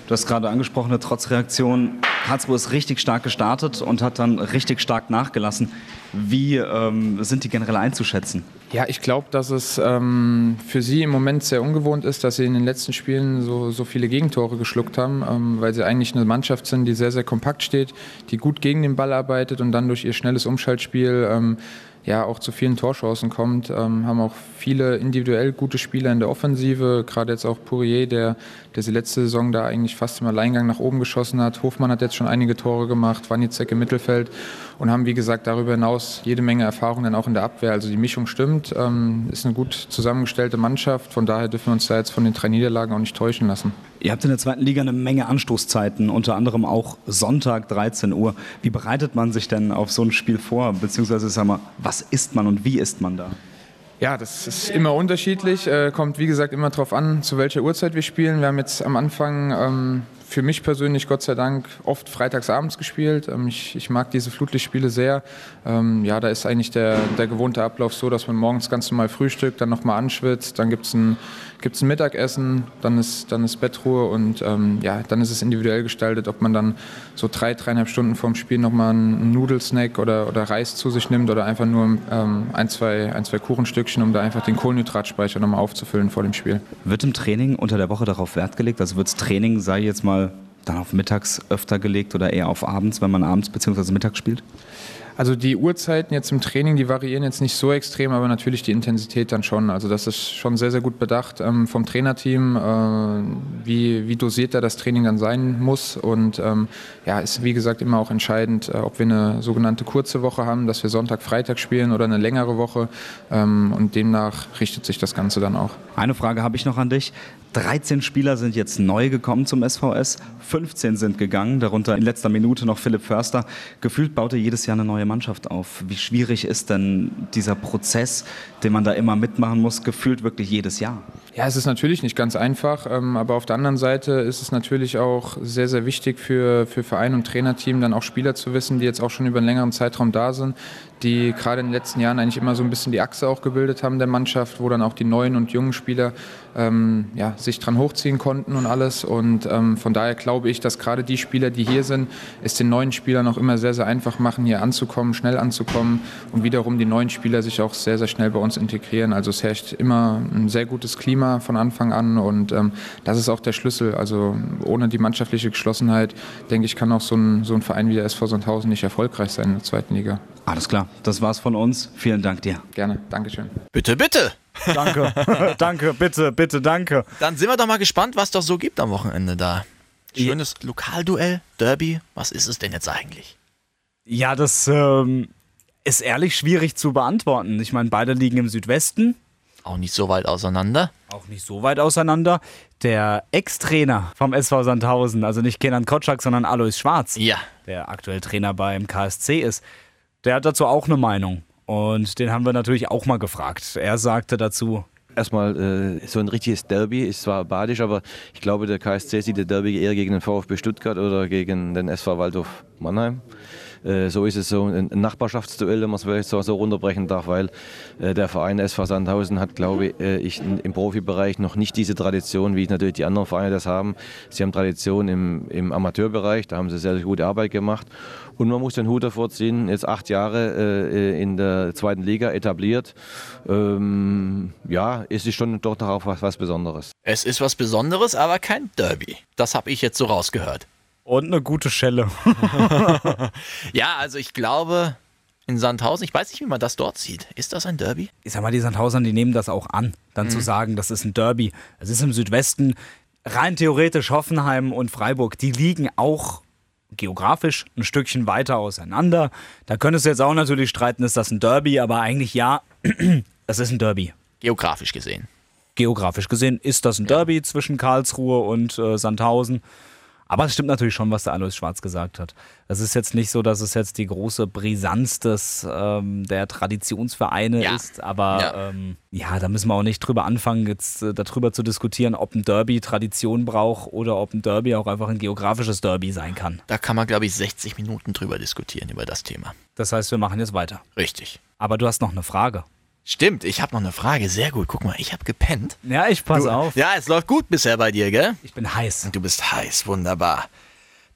Speaker 1: Du hast gerade angesprochene Trotzreaktion. Karlsruhe ist richtig stark gestartet und hat dann richtig stark nachgelassen. Wie ähm, sind die generell einzuschätzen?
Speaker 9: Ja, ich glaube, dass es ähm, für sie im Moment sehr ungewohnt ist, dass sie in den letzten Spielen so, so viele Gegentore geschluckt haben, ähm, weil sie eigentlich eine Mannschaft sind, die sehr, sehr kompakt steht, die gut gegen den Ball arbeitet und dann durch ihr schnelles Umschaltspiel ähm, ja auch zu vielen Torchancen kommt. Ähm, haben auch viele individuell gute Spieler in der Offensive, gerade jetzt auch Pourier, der, der sie letzte Saison da eigentlich fast im Alleingang nach oben geschossen hat. Hofmann hat jetzt schon einige Tore gemacht, Wanizek im Mittelfeld und haben, wie gesagt, darüber hinaus jede Menge Erfahrung dann auch in der Abwehr. Also die Mischung stimmt, ähm, ist eine gut zusammengestellte Mannschaft, von daher dürfen wir uns da jetzt von den drei Niederlagen auch nicht täuschen lassen.
Speaker 1: Ihr habt in der zweiten Liga eine Menge Anstoßzeiten, unter anderem auch Sonntag 13 Uhr. Wie bereitet man sich denn auf so ein Spiel vor? Beziehungsweise, sag mal, was isst man und wie isst man da?
Speaker 9: Ja, das ist immer unterschiedlich. Äh, kommt wie gesagt immer darauf an, zu welcher Uhrzeit wir spielen. Wir haben jetzt am Anfang ähm, für mich persönlich, Gott sei Dank, oft freitagsabends gespielt. Ähm, ich, ich, mag diese Flutlichtspiele sehr. Ähm, ja, da ist eigentlich der, der gewohnte Ablauf so, dass man morgens ganz normal frühstückt, dann nochmal anschwitzt, dann gibt es ein, gibt's ein Mittagessen, dann ist, dann ist Bettruhe und ähm, ja, dann ist es individuell gestaltet, ob man dann so drei, dreieinhalb Stunden vorm Spiel nochmal einen Nudelsnack oder, oder Reis zu sich nimmt oder einfach nur ähm, ein, zwei, ein, zwei Kuchenstückchen, um da einfach den Kohlenhydratspeicher nochmal aufzufüllen vor dem Spiel.
Speaker 1: Wird im Training unter der Woche darauf Wert gelegt? Also wird das Training, sei jetzt mal dann auf mittags öfter gelegt oder eher auf abends, wenn man abends bzw. mittags spielt?
Speaker 9: Also die Uhrzeiten jetzt im Training, die variieren jetzt nicht so extrem, aber natürlich die Intensität dann schon. Also das ist schon sehr, sehr gut bedacht ähm, vom Trainerteam, äh, wie, wie dosiert da das Training dann sein muss. Und ähm, ja, ist wie gesagt immer auch entscheidend, äh, ob wir eine sogenannte kurze Woche haben, dass wir Sonntag, Freitag spielen oder eine längere Woche. Ähm, und demnach richtet sich das Ganze dann auch.
Speaker 1: Eine Frage habe ich noch an dich. 13 Spieler sind jetzt neu gekommen zum SVS, 15 sind gegangen, darunter in letzter Minute noch Philipp Förster. Gefühlt baut er jedes Jahr eine neue Mannschaft auf. Wie schwierig ist denn dieser Prozess, den man da immer mitmachen muss, gefühlt wirklich jedes Jahr?
Speaker 9: Ja, es ist natürlich nicht ganz einfach, ähm, aber auf der anderen Seite ist es natürlich auch sehr, sehr wichtig für, für Verein und Trainerteam, dann auch Spieler zu wissen, die jetzt auch schon über einen längeren Zeitraum da sind, die gerade in den letzten Jahren eigentlich immer so ein bisschen die Achse auch gebildet haben der Mannschaft, wo dann auch die neuen und jungen Spieler ähm, ja, sich dran hochziehen konnten und alles. Und ähm, von daher glaube ich, dass gerade die Spieler, die hier sind, es den neuen Spielern auch immer sehr, sehr einfach machen, hier anzukommen, schnell anzukommen und wiederum die neuen Spieler sich auch sehr, sehr schnell bei uns integrieren. Also es herrscht immer ein sehr gutes Klima von Anfang an und ähm, das ist auch der Schlüssel. Also ohne die mannschaftliche Geschlossenheit, denke ich, kann auch so ein, so ein Verein wie der SV Sandhausen nicht erfolgreich sein in der zweiten Liga.
Speaker 1: Alles klar, das war's von uns. Vielen Dank dir.
Speaker 9: Gerne, Dankeschön.
Speaker 2: Bitte, bitte.
Speaker 1: Danke, danke, bitte, bitte, danke.
Speaker 2: Dann sind wir doch mal gespannt, was das so gibt am Wochenende da. Schönes Lokalduell, Derby. Was ist es denn jetzt eigentlich?
Speaker 1: Ja, das ähm, ist ehrlich schwierig zu beantworten. Ich meine, beide liegen im Südwesten.
Speaker 2: Auch nicht so weit auseinander.
Speaker 1: Auch nicht so weit auseinander. Der Ex-Trainer vom SV Sandhausen, also nicht Kenan Kotschak, sondern Alois Schwarz,
Speaker 2: Ja.
Speaker 1: der aktuell Trainer beim KSC ist, der hat dazu auch eine Meinung. Und den haben wir natürlich auch mal gefragt. Er sagte dazu,
Speaker 4: Erstmal äh, so ein richtiges Derby ist zwar badisch, aber ich glaube, der KSC sieht der Derby eher gegen den VfB Stuttgart oder gegen den SV Waldhof Mannheim. Äh, so ist es so ein Nachbarschaftsduell, wenn man es vielleicht so, so runterbrechen darf, weil äh, der Verein SV Sandhausen hat, glaube äh, ich, im Profibereich noch nicht diese Tradition, wie natürlich die anderen Vereine das haben. Sie haben Tradition im, im Amateurbereich, da haben sie sehr, sehr gute Arbeit gemacht. Und man muss den Hut davor ziehen, jetzt acht Jahre äh, in der zweiten Liga etabliert. Ähm, ja, es ist schon doch darauf was, was Besonderes.
Speaker 2: Es ist was Besonderes, aber kein Derby. Das habe ich jetzt so rausgehört.
Speaker 1: Und eine gute Schelle.
Speaker 2: Ja, also ich glaube, in Sandhausen, ich weiß nicht, wie man das dort sieht. Ist das ein Derby?
Speaker 1: Ich sag mal, die Sandhausern, die nehmen das auch an, dann zu sagen, das ist ein Derby. Es ist im Südwesten. rein theoretisch Hoffenheim und Freiburg, die liegen auch geografisch ein Stückchen weiter auseinander. Da könntest du jetzt auch natürlich streiten, ist das ein Derby, aber eigentlich ja, es ist ein Derby.
Speaker 2: Geografisch gesehen.
Speaker 1: Geografisch gesehen ist das ein Derby zwischen Karlsruhe und äh, Sandhausen. Aber es stimmt natürlich schon, was der Alois Schwarz gesagt hat. Es ist jetzt nicht so, dass es jetzt die große Brisanz des, ähm, der Traditionsvereine
Speaker 2: Ja.
Speaker 1: ist, aber
Speaker 2: Ja.
Speaker 1: Ähm, ja, da müssen wir auch nicht drüber anfangen, jetzt äh, darüber zu diskutieren, ob ein Derby Tradition braucht oder ob ein Derby auch einfach ein geografisches Derby sein kann.
Speaker 2: Da kann man, glaube ich, 60 Minuten drüber diskutieren über das Thema.
Speaker 1: Das heißt, wir machen jetzt weiter.
Speaker 2: Richtig.
Speaker 1: Aber du hast noch eine Frage.
Speaker 2: Stimmt, ich habe noch eine Frage. Sehr gut. Guck mal, ich habe gepennt.
Speaker 1: Ja, ich pass
Speaker 2: Du-
Speaker 1: auf.
Speaker 2: Ja, es läuft gut bisher bei dir, gell?
Speaker 1: Ich bin heiß.
Speaker 2: Du bist heiß, wunderbar.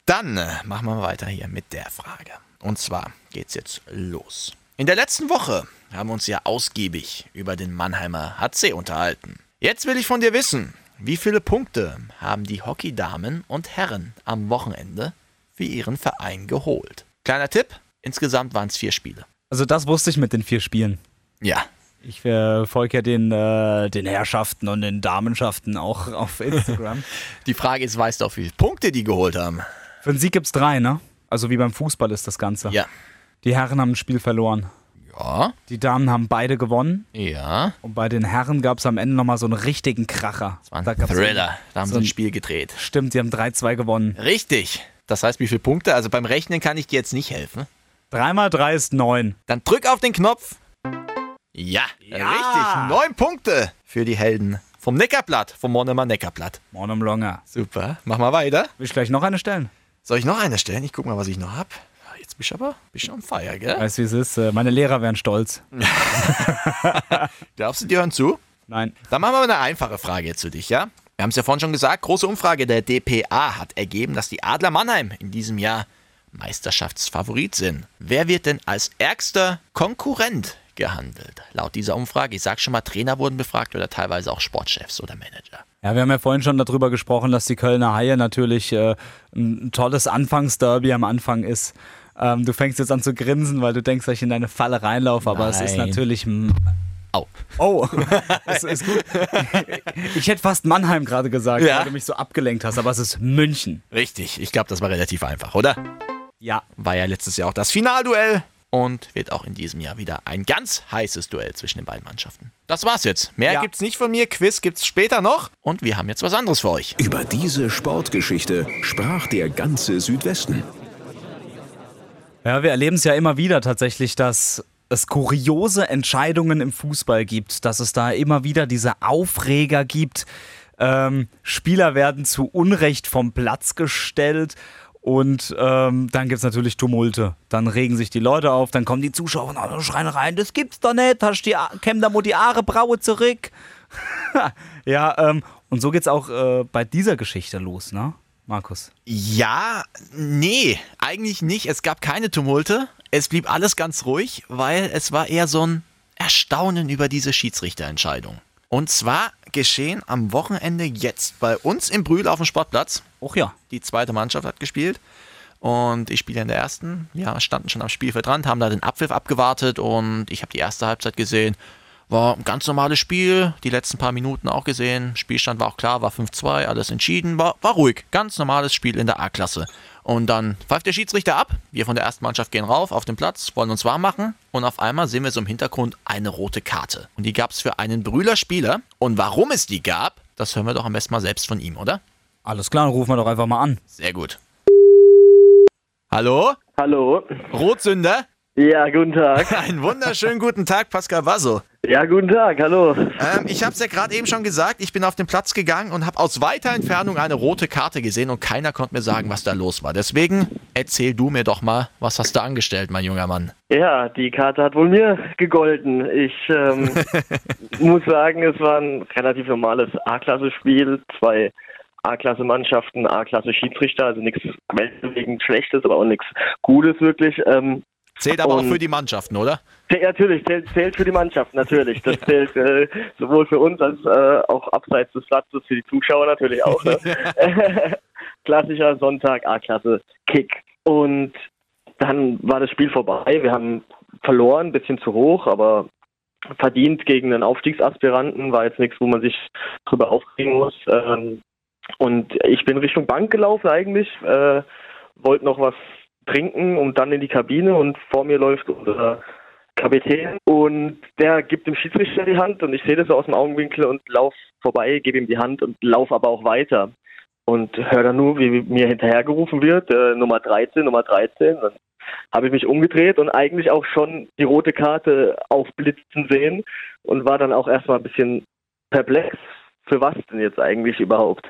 Speaker 2: Dann äh, machen wir weiter hier mit der Frage. Und zwar geht's jetzt los. In der letzten Woche haben wir uns ja ausgiebig über den Mannheimer HC unterhalten. Jetzt will ich von dir wissen, wie viele Punkte haben die Hockeydamen und Herren am Wochenende für ihren Verein geholt? Kleiner Tipp, insgesamt waren es vier Spiele.
Speaker 1: Also das wusste ich mit den vier Spielen.
Speaker 2: Ja,
Speaker 1: Ich äh, folge ja den, äh, den Herrschaften und den Damenschaften auch auf Instagram.
Speaker 2: die Frage ist, weißt du auch, wie viele Punkte die geholt haben?
Speaker 1: Für den Sieg gibt's drei, ne? Also wie beim Fußball ist das Ganze.
Speaker 2: Ja.
Speaker 1: Die Herren haben ein Spiel verloren.
Speaker 2: Ja,
Speaker 1: Die Damen haben beide gewonnen.
Speaker 2: ja.
Speaker 1: Und bei den Herren gab es am Ende nochmal so einen richtigen Kracher.
Speaker 2: Das war
Speaker 1: Da
Speaker 2: ein
Speaker 1: gab's
Speaker 2: Thriller. Da haben
Speaker 1: so
Speaker 2: sie ein Spiel gedreht.
Speaker 1: Stimmt, die haben 3-2 gewonnen.
Speaker 2: Richtig. Das heißt, wie viele Punkte? Also beim Rechnen kann ich dir jetzt nicht helfen.
Speaker 1: 3 mal 3 ist 9.
Speaker 2: Dann drück auf den Knopf. Ja, richtig. Neun Punkte für die Helden vom Neckerblatt, vom Monomer Neckerblatt.
Speaker 1: Mornem Longer.
Speaker 2: Super. Mach mal weiter.
Speaker 1: Will ich gleich noch eine stellen?
Speaker 2: Soll ich noch eine stellen? Ich guck mal, was ich noch hab. Jetzt bist du aber bist du on fire, gell?
Speaker 1: Weißt du, wie es ist? Äh, Meine Lehrer wären stolz.
Speaker 2: Darfst du dir hören zu?
Speaker 1: Nein.
Speaker 2: Dann machen wir mal eine einfache Frage jetzt zu dich, ja? Wir haben es ja vorhin schon gesagt, große Umfrage der DPA hat ergeben, dass die Adler Mannheim in diesem Jahr Meisterschaftsfavorit sind. Wer wird denn als ärgster Konkurrent gehandelt? Laut dieser Umfrage, ich sag schon mal, Trainer wurden befragt oder teilweise auch Sportchefs oder Manager.
Speaker 1: Ja, wir haben ja vorhin schon darüber gesprochen, dass die Kölner Haie natürlich äh, ein tolles Anfangsderby am Anfang ist. Ähm, du fängst jetzt an zu grinsen, weil du denkst, dass ich in deine Falle reinlaufe, aber es ist
Speaker 2: Nein.
Speaker 1: natürlich.
Speaker 2: Au.
Speaker 1: Oh, es ist gut. Ich hätte fast Mannheim gerade gesagt,
Speaker 2: Ja.
Speaker 1: weil du mich so abgelenkt hast, aber es ist München.
Speaker 2: Richtig, ich glaube, das war relativ einfach, oder?
Speaker 1: Ja.
Speaker 2: War ja letztes Jahr auch das Finalduell und wird auch in diesem Jahr wieder ein ganz heißes Duell zwischen den beiden Mannschaften. Das war's jetzt. Mehr
Speaker 1: Ja.
Speaker 2: gibt's nicht von mir. Quiz gibt's später noch und wir haben jetzt was anderes für euch.
Speaker 3: Über diese Sportgeschichte sprach der ganze Südwesten.
Speaker 1: Ja, wir erleben es ja immer wieder tatsächlich, dass es kuriose Entscheidungen im Fußball gibt, dass es da immer wieder diese Aufreger gibt. Ähm, Spieler werden zu Unrecht vom Platz gestellt und ähm, dann gibt es natürlich Tumulte. Dann regen sich die Leute auf, dann kommen die Zuschauer und schreien rein, das gibt's doch nicht, hast die, kämm da mal die Aare Braue zurück. ja, ähm, und so geht's auch äh, bei dieser Geschichte los, ne, Markus?
Speaker 2: Ja, nee, eigentlich nicht. Es gab keine Tumulte. Es blieb alles ganz ruhig, weil es war eher so ein Erstaunen über diese Schiedsrichterentscheidung. Und zwar geschehen am Wochenende jetzt bei uns im Brühl auf dem Sportplatz.
Speaker 1: Och ja.
Speaker 2: Die zweite Mannschaft hat gespielt. Und ich spiele in der ersten. Ja, standen schon am Spielfeld dran, haben da den Abpfiff abgewartet und ich habe die erste Halbzeit gesehen. War ein ganz normales Spiel, die letzten paar Minuten auch gesehen. Spielstand war auch klar, war 5-2, alles entschieden, war, war ruhig. Ganz normales Spiel in der A-Klasse. Und dann pfeift der Schiedsrichter ab. Wir von der ersten Mannschaft gehen rauf auf den Platz, wollen uns warm machen. Und auf einmal sehen wir so im Hintergrund eine rote Karte. Und die gab es für einen Brühler Spieler. Und warum es die gab, das hören wir doch am besten mal selbst von ihm, oder?
Speaker 1: Alles klar, dann rufen wir doch einfach mal an.
Speaker 2: Sehr gut. Hallo?
Speaker 5: Hallo.
Speaker 2: Rotsünder?
Speaker 5: Ja, guten Tag.
Speaker 2: Einen wunderschönen guten Tag, Pascal Wasso.
Speaker 5: Ja, guten Tag, hallo.
Speaker 2: Ähm, ich habe es ja gerade eben schon gesagt, ich bin auf den Platz gegangen und habe aus weiter Entfernung eine rote Karte gesehen und keiner konnte mir sagen, was da los war. Deswegen erzähl du mir doch mal, was hast du angestellt, mein junger Mann?
Speaker 5: Ja, die Karte hat wohl mir gegolten. Ich ähm, muss sagen, es war ein relativ normales A-Klasse-Spiel. Zwei A-Klasse-Mannschaften, A-Klasse-Schiedsrichter, also nichts weltbewegend Schlechtes, aber auch nichts Gutes wirklich. Ähm,
Speaker 2: Zählt aber auch
Speaker 5: Und-
Speaker 2: für die Mannschaften, oder?
Speaker 5: natürlich, zählt, zählt für die Mannschaft, natürlich. Das zählt äh, sowohl für uns als äh, auch abseits des Platzes, für die Zuschauer natürlich auch. Ne? Klassischer Sonntag A-Klasse-Kick. Und dann war das Spiel vorbei. Wir haben verloren, ein bisschen zu hoch, aber verdient gegen einen Aufstiegsaspiranten war jetzt nichts, wo man sich drüber aufregen muss. Ähm, Und ich bin Richtung Bank gelaufen eigentlich, äh, wollte noch was trinken und dann in die Kabine und vor mir läuft unser Kapitän und der gibt dem Schiedsrichter die Hand und ich sehe das so aus dem Augenwinkel und lauf vorbei, gebe ihm die Hand und lauf aber auch weiter und höre dann nur, wie mir hinterhergerufen wird, äh, Nummer 13, Nummer 13. Dann habe ich mich umgedreht und eigentlich auch schon die rote Karte aufblitzen sehen und war dann auch erstmal ein bisschen perplex, für was denn jetzt eigentlich überhaupt.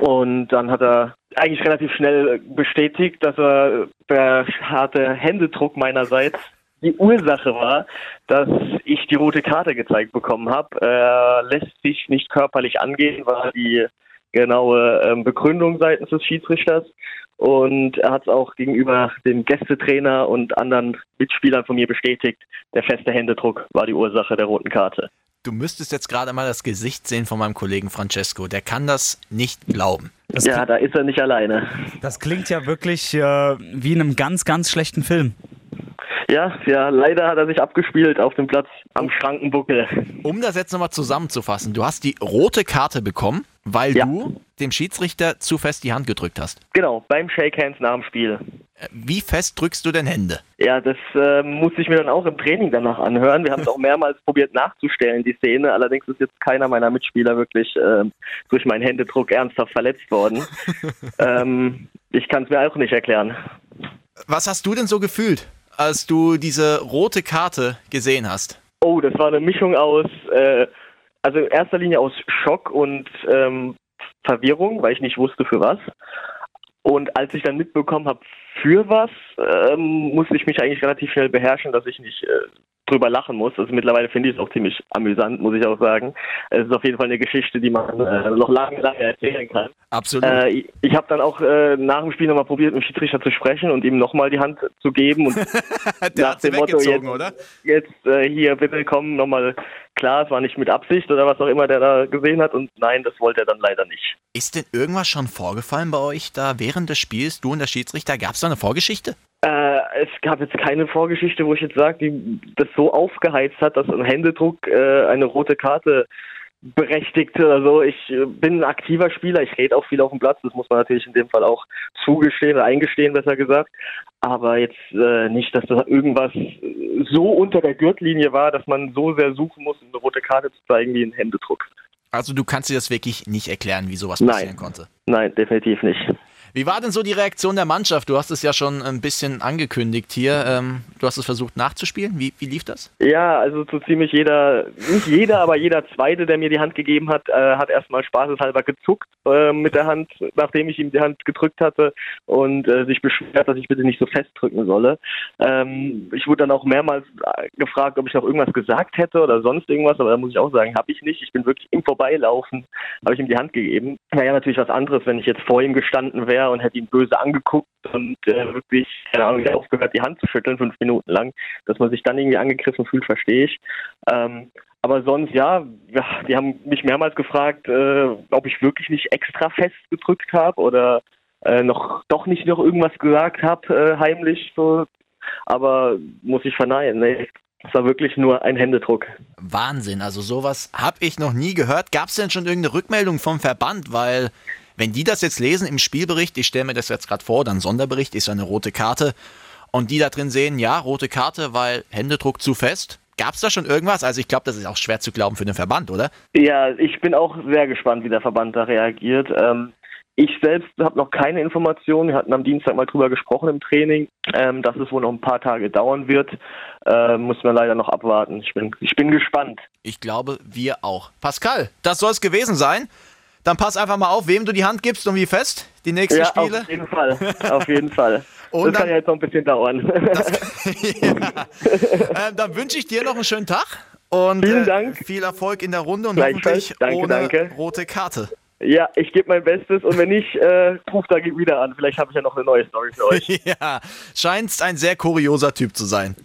Speaker 5: Und dann hat er eigentlich relativ schnell bestätigt, dass er der harte Händedruck meinerseits die Ursache war, dass ich die rote Karte gezeigt bekommen habe. Er lässt sich nicht körperlich angehen, war die genaue ähm, Begründung seitens des Schiedsrichters. Und er hat es auch gegenüber dem Gästetrainer und anderen Mitspielern von mir bestätigt, der feste Händedruck war die Ursache der roten Karte.
Speaker 2: Du müsstest jetzt gerade mal das Gesicht sehen von meinem Kollegen Francesco. Der kann das nicht glauben.
Speaker 5: Das ja, da ist er nicht alleine.
Speaker 1: Das klingt ja wirklich äh, wie in einem ganz, ganz schlechten Film.
Speaker 5: Ja, ja, leider hat er sich abgespielt auf dem Platz am Schrankenbuckel.
Speaker 2: Um das jetzt nochmal zusammenzufassen, du hast die rote Karte bekommen, weil ja. du dem Schiedsrichter zu fest die Hand gedrückt hast.
Speaker 5: Genau, beim Shake Hands nach dem Spiel.
Speaker 2: Äh, wie fest drückst du denn Hände?
Speaker 5: Ja, das äh, muss ich mir dann auch im Training danach anhören. Wir haben es auch mehrmals probiert nachzustellen, die Szene. Allerdings ist jetzt keiner meiner Mitspieler wirklich äh, durch meinen Händedruck ernsthaft verletzt worden. ähm, ich kann es mir auch nicht erklären.
Speaker 2: Was hast du denn so gefühlt? Als du diese rote Karte gesehen hast?
Speaker 5: Oh, das war eine Mischung aus, äh, also in erster Linie aus Schock und ähm, Verwirrung, weil ich nicht wusste für was. Und als ich dann mitbekommen habe, für was, ähm, musste ich mich eigentlich relativ schnell beherrschen, dass ich nicht äh, drüber lachen muss. Also mittlerweile finde ich es auch ziemlich amüsant, muss ich auch sagen. Es ist auf jeden Fall eine Geschichte, die man äh, noch lange, lange erzählen kann.
Speaker 2: Absolut.
Speaker 5: Äh, ich, ich habe dann auch äh, nach dem Spiel nochmal probiert, mit dem Schiedsrichter zu sprechen und ihm nochmal die Hand zu geben. Und
Speaker 2: Der nach dem Motto,
Speaker 5: jetzt,
Speaker 2: oder?
Speaker 5: jetzt äh, hier bitte kommen, nochmal klar, es war nicht mit Absicht oder was auch immer der da gesehen hat und nein, das wollte er dann leider nicht.
Speaker 2: Ist denn irgendwas schon vorgefallen bei euch da während des Spiels, du und der Schiedsrichter? Gab es da eine Vorgeschichte?
Speaker 5: Äh, es gab jetzt keine Vorgeschichte, wo ich jetzt sage, die das so aufgeheizt hat, dass ein Händedruck äh, eine rote Karte berechtigt oder so. Ich äh, bin ein aktiver Spieler, ich rede auch viel auf dem Platz, das muss man natürlich in dem Fall auch zugestehen oder eingestehen, besser gesagt. Aber jetzt äh, nicht, dass da irgendwas so unter der Gürtellinie war, dass man so sehr suchen muss, um eine rote Karte zu zeigen wie ein Händedruck.
Speaker 2: Also du kannst dir das wirklich nicht erklären, wie sowas passieren
Speaker 5: Nein.
Speaker 2: konnte?
Speaker 5: Nein, definitiv nicht.
Speaker 2: Wie war denn so die Reaktion der Mannschaft? Du hast es ja schon ein bisschen angekündigt hier. Ähm, du hast es versucht nachzuspielen. Wie, wie lief das?
Speaker 5: Ja, also so ziemlich jeder, nicht jeder, aber jeder Zweite, der mir die Hand gegeben hat, äh, hat erstmal spaßeshalber gezuckt äh, mit der Hand, nachdem ich ihm die Hand gedrückt hatte und äh, sich beschwert, dass ich bitte nicht so festdrücken solle. Ähm, ich wurde dann auch mehrmals gefragt, ob ich noch irgendwas gesagt hätte oder sonst irgendwas, aber da muss ich auch sagen, habe ich nicht. Ich bin wirklich im Vorbeilaufen, habe ich ihm die Hand gegeben. Naja, natürlich was anderes, wenn ich jetzt vor ihm gestanden wäre und hätte ihn böse angeguckt und äh, wirklich, keine Ahnung, aufgehört, die Hand zu schütteln, fünf Minuten lang. Dass man sich dann irgendwie angegriffen fühlt, verstehe ich. Ähm, aber sonst, ja, die haben mich mehrmals gefragt, äh, ob ich wirklich nicht extra fest gedrückt habe oder äh, noch doch nicht noch irgendwas gesagt habe, äh, heimlich so. Aber muss ich verneinen, nee, es war wirklich nur ein Händedruck.
Speaker 2: Wahnsinn, also sowas habe ich noch nie gehört. Gab es denn schon irgendeine Rückmeldung vom Verband? Weil wenn die das jetzt lesen im Spielbericht, ich stelle mir das jetzt gerade vor, dann Sonderbericht ist eine rote Karte und die da drin sehen, ja, rote Karte, weil Händedruck zu fest. Gab es da schon irgendwas? Also ich glaube, das ist auch schwer zu glauben für den Verband, oder?
Speaker 5: Ja, ich bin auch sehr gespannt, wie der Verband da reagiert. Ähm, ich selbst habe noch keine Informationen. Wir hatten am Dienstag mal drüber gesprochen im Training, ähm, dass es wohl noch ein paar Tage dauern wird. Äh, muss man leider noch abwarten. Ich bin, ich bin gespannt.
Speaker 2: Ich glaube, wir auch. Pascal, das soll es gewesen sein. Dann pass einfach mal auf, wem du die Hand gibst und wie fest die nächsten
Speaker 5: ja,
Speaker 2: Spiele.
Speaker 5: Auf jeden Fall, auf jeden Fall. Und das dann, kann ja jetzt noch ein bisschen dauern.
Speaker 2: Das, ja. ähm, dann wünsche ich dir noch einen schönen Tag und
Speaker 5: Vielen Dank.
Speaker 2: Äh, viel Erfolg in der Runde und hoffentlich
Speaker 5: danke,
Speaker 2: ohne
Speaker 5: danke.
Speaker 2: rote Karte.
Speaker 5: Ja, ich gebe mein Bestes und wenn nicht, äh, ruf da wieder an. Vielleicht habe ich ja noch eine neue Story für euch.
Speaker 2: ja, scheinst ein sehr kurioser Typ zu sein.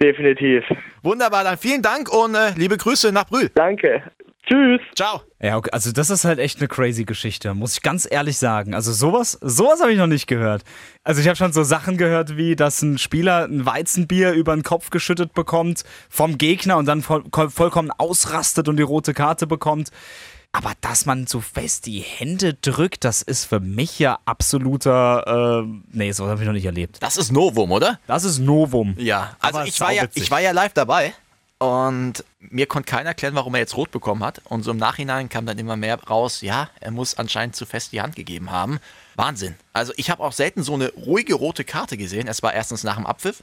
Speaker 5: Definitiv.
Speaker 2: Wunderbar, dann vielen Dank und äh, liebe Grüße nach Brühl.
Speaker 5: Danke. Tschüss.
Speaker 2: Ciao.
Speaker 1: Ja, okay, also das ist halt echt eine crazy Geschichte, muss ich ganz ehrlich sagen. Also sowas, sowas habe ich noch nicht gehört. Also ich habe schon so Sachen gehört, wie dass ein Spieler ein Weizenbier über den Kopf geschüttet bekommt vom Gegner und dann voll, vollkommen ausrastet und die rote Karte bekommt. Aber dass man so fest die Hände drückt, das ist für mich ja absoluter. Äh, nee, so habe ich noch nicht erlebt.
Speaker 2: Das ist Novum, oder?
Speaker 1: Das ist Novum.
Speaker 2: Ja, also
Speaker 1: Aber
Speaker 2: ich war ja, ich war ja live dabei und mir konnte keiner erklären, warum er jetzt rot bekommen hat. Und so im Nachhinein kam dann immer mehr raus, ja, er muss anscheinend zu fest die Hand gegeben haben. Wahnsinn. Also ich habe auch selten so eine ruhige rote Karte gesehen. Es war erstens nach dem Abpfiff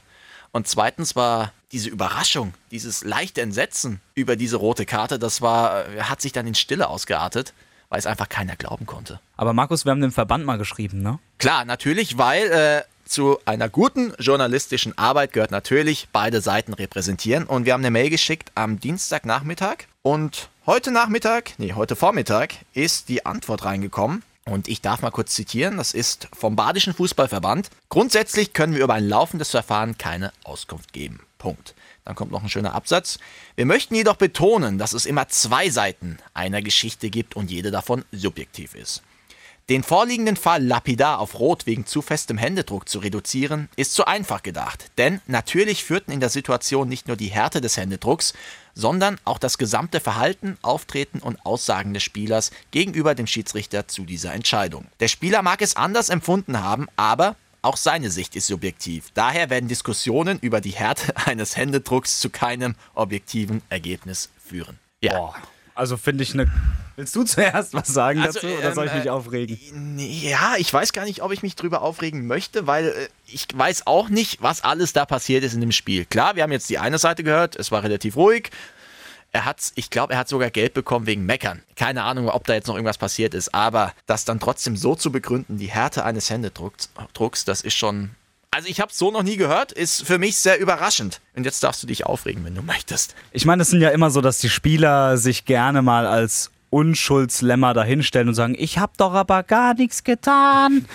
Speaker 2: und zweitens war diese Überraschung, dieses leichte Entsetzen über diese rote Karte, das war, äh, hat sich dann in Stille ausgeartet, weil es einfach keiner glauben konnte.
Speaker 1: Aber Markus, wir haben dem Verband mal geschrieben, ne?
Speaker 2: Klar, natürlich, weil äh, zu einer guten journalistischen Arbeit gehört natürlich beide Seiten repräsentieren. Und wir haben eine Mail geschickt am Dienstagnachmittag. Und heute Nachmittag, nee, heute Vormittag ist die Antwort reingekommen. Und ich darf mal kurz zitieren, das ist vom Badischen Fußballverband. Grundsätzlich können wir über ein laufendes Verfahren keine Auskunft geben. Punkt. Dann kommt noch ein schöner Absatz. Wir möchten jedoch betonen, dass es immer zwei Seiten einer Geschichte gibt und jede davon subjektiv ist. Den vorliegenden Fall lapidar auf Rot wegen zu festem Händedruck zu reduzieren, ist zu einfach gedacht. Denn natürlich führten in der Situation nicht nur die Härte des Händedrucks, sondern auch das gesamte Verhalten, Auftreten und Aussagen des Spielers gegenüber dem Schiedsrichter zu dieser Entscheidung. Der Spieler mag es anders empfunden haben, aber auch seine Sicht ist subjektiv. Daher werden Diskussionen über die Härte eines Händedrucks zu keinem objektiven Ergebnis führen. Ja.
Speaker 1: Boah. Also finde ich eine. Willst du zuerst was sagen
Speaker 2: Also,
Speaker 1: dazu oder soll ich
Speaker 2: ähm,
Speaker 1: mich
Speaker 2: äh,
Speaker 1: aufregen?
Speaker 2: Ja, ich weiß gar nicht, ob ich mich drüber aufregen möchte, weil äh, ich weiß auch nicht, was alles da passiert ist in dem Spiel. Klar, wir haben jetzt die eine Seite gehört, es war relativ ruhig. Er hat, ich glaube, er hat sogar Geld bekommen wegen Meckern. Keine Ahnung, ob da jetzt noch irgendwas passiert ist, aber das dann trotzdem so zu begründen, die Härte eines Händedrucks, Drucks, das ist schon. Also ich habe es so noch nie gehört, ist für mich sehr überraschend. Und jetzt darfst du dich aufregen, wenn du möchtest.
Speaker 1: Ich meine, es sind ja immer so, dass die Spieler sich gerne mal als Unschuldslämmer dahinstellen und sagen, ich habe doch aber gar nichts getan.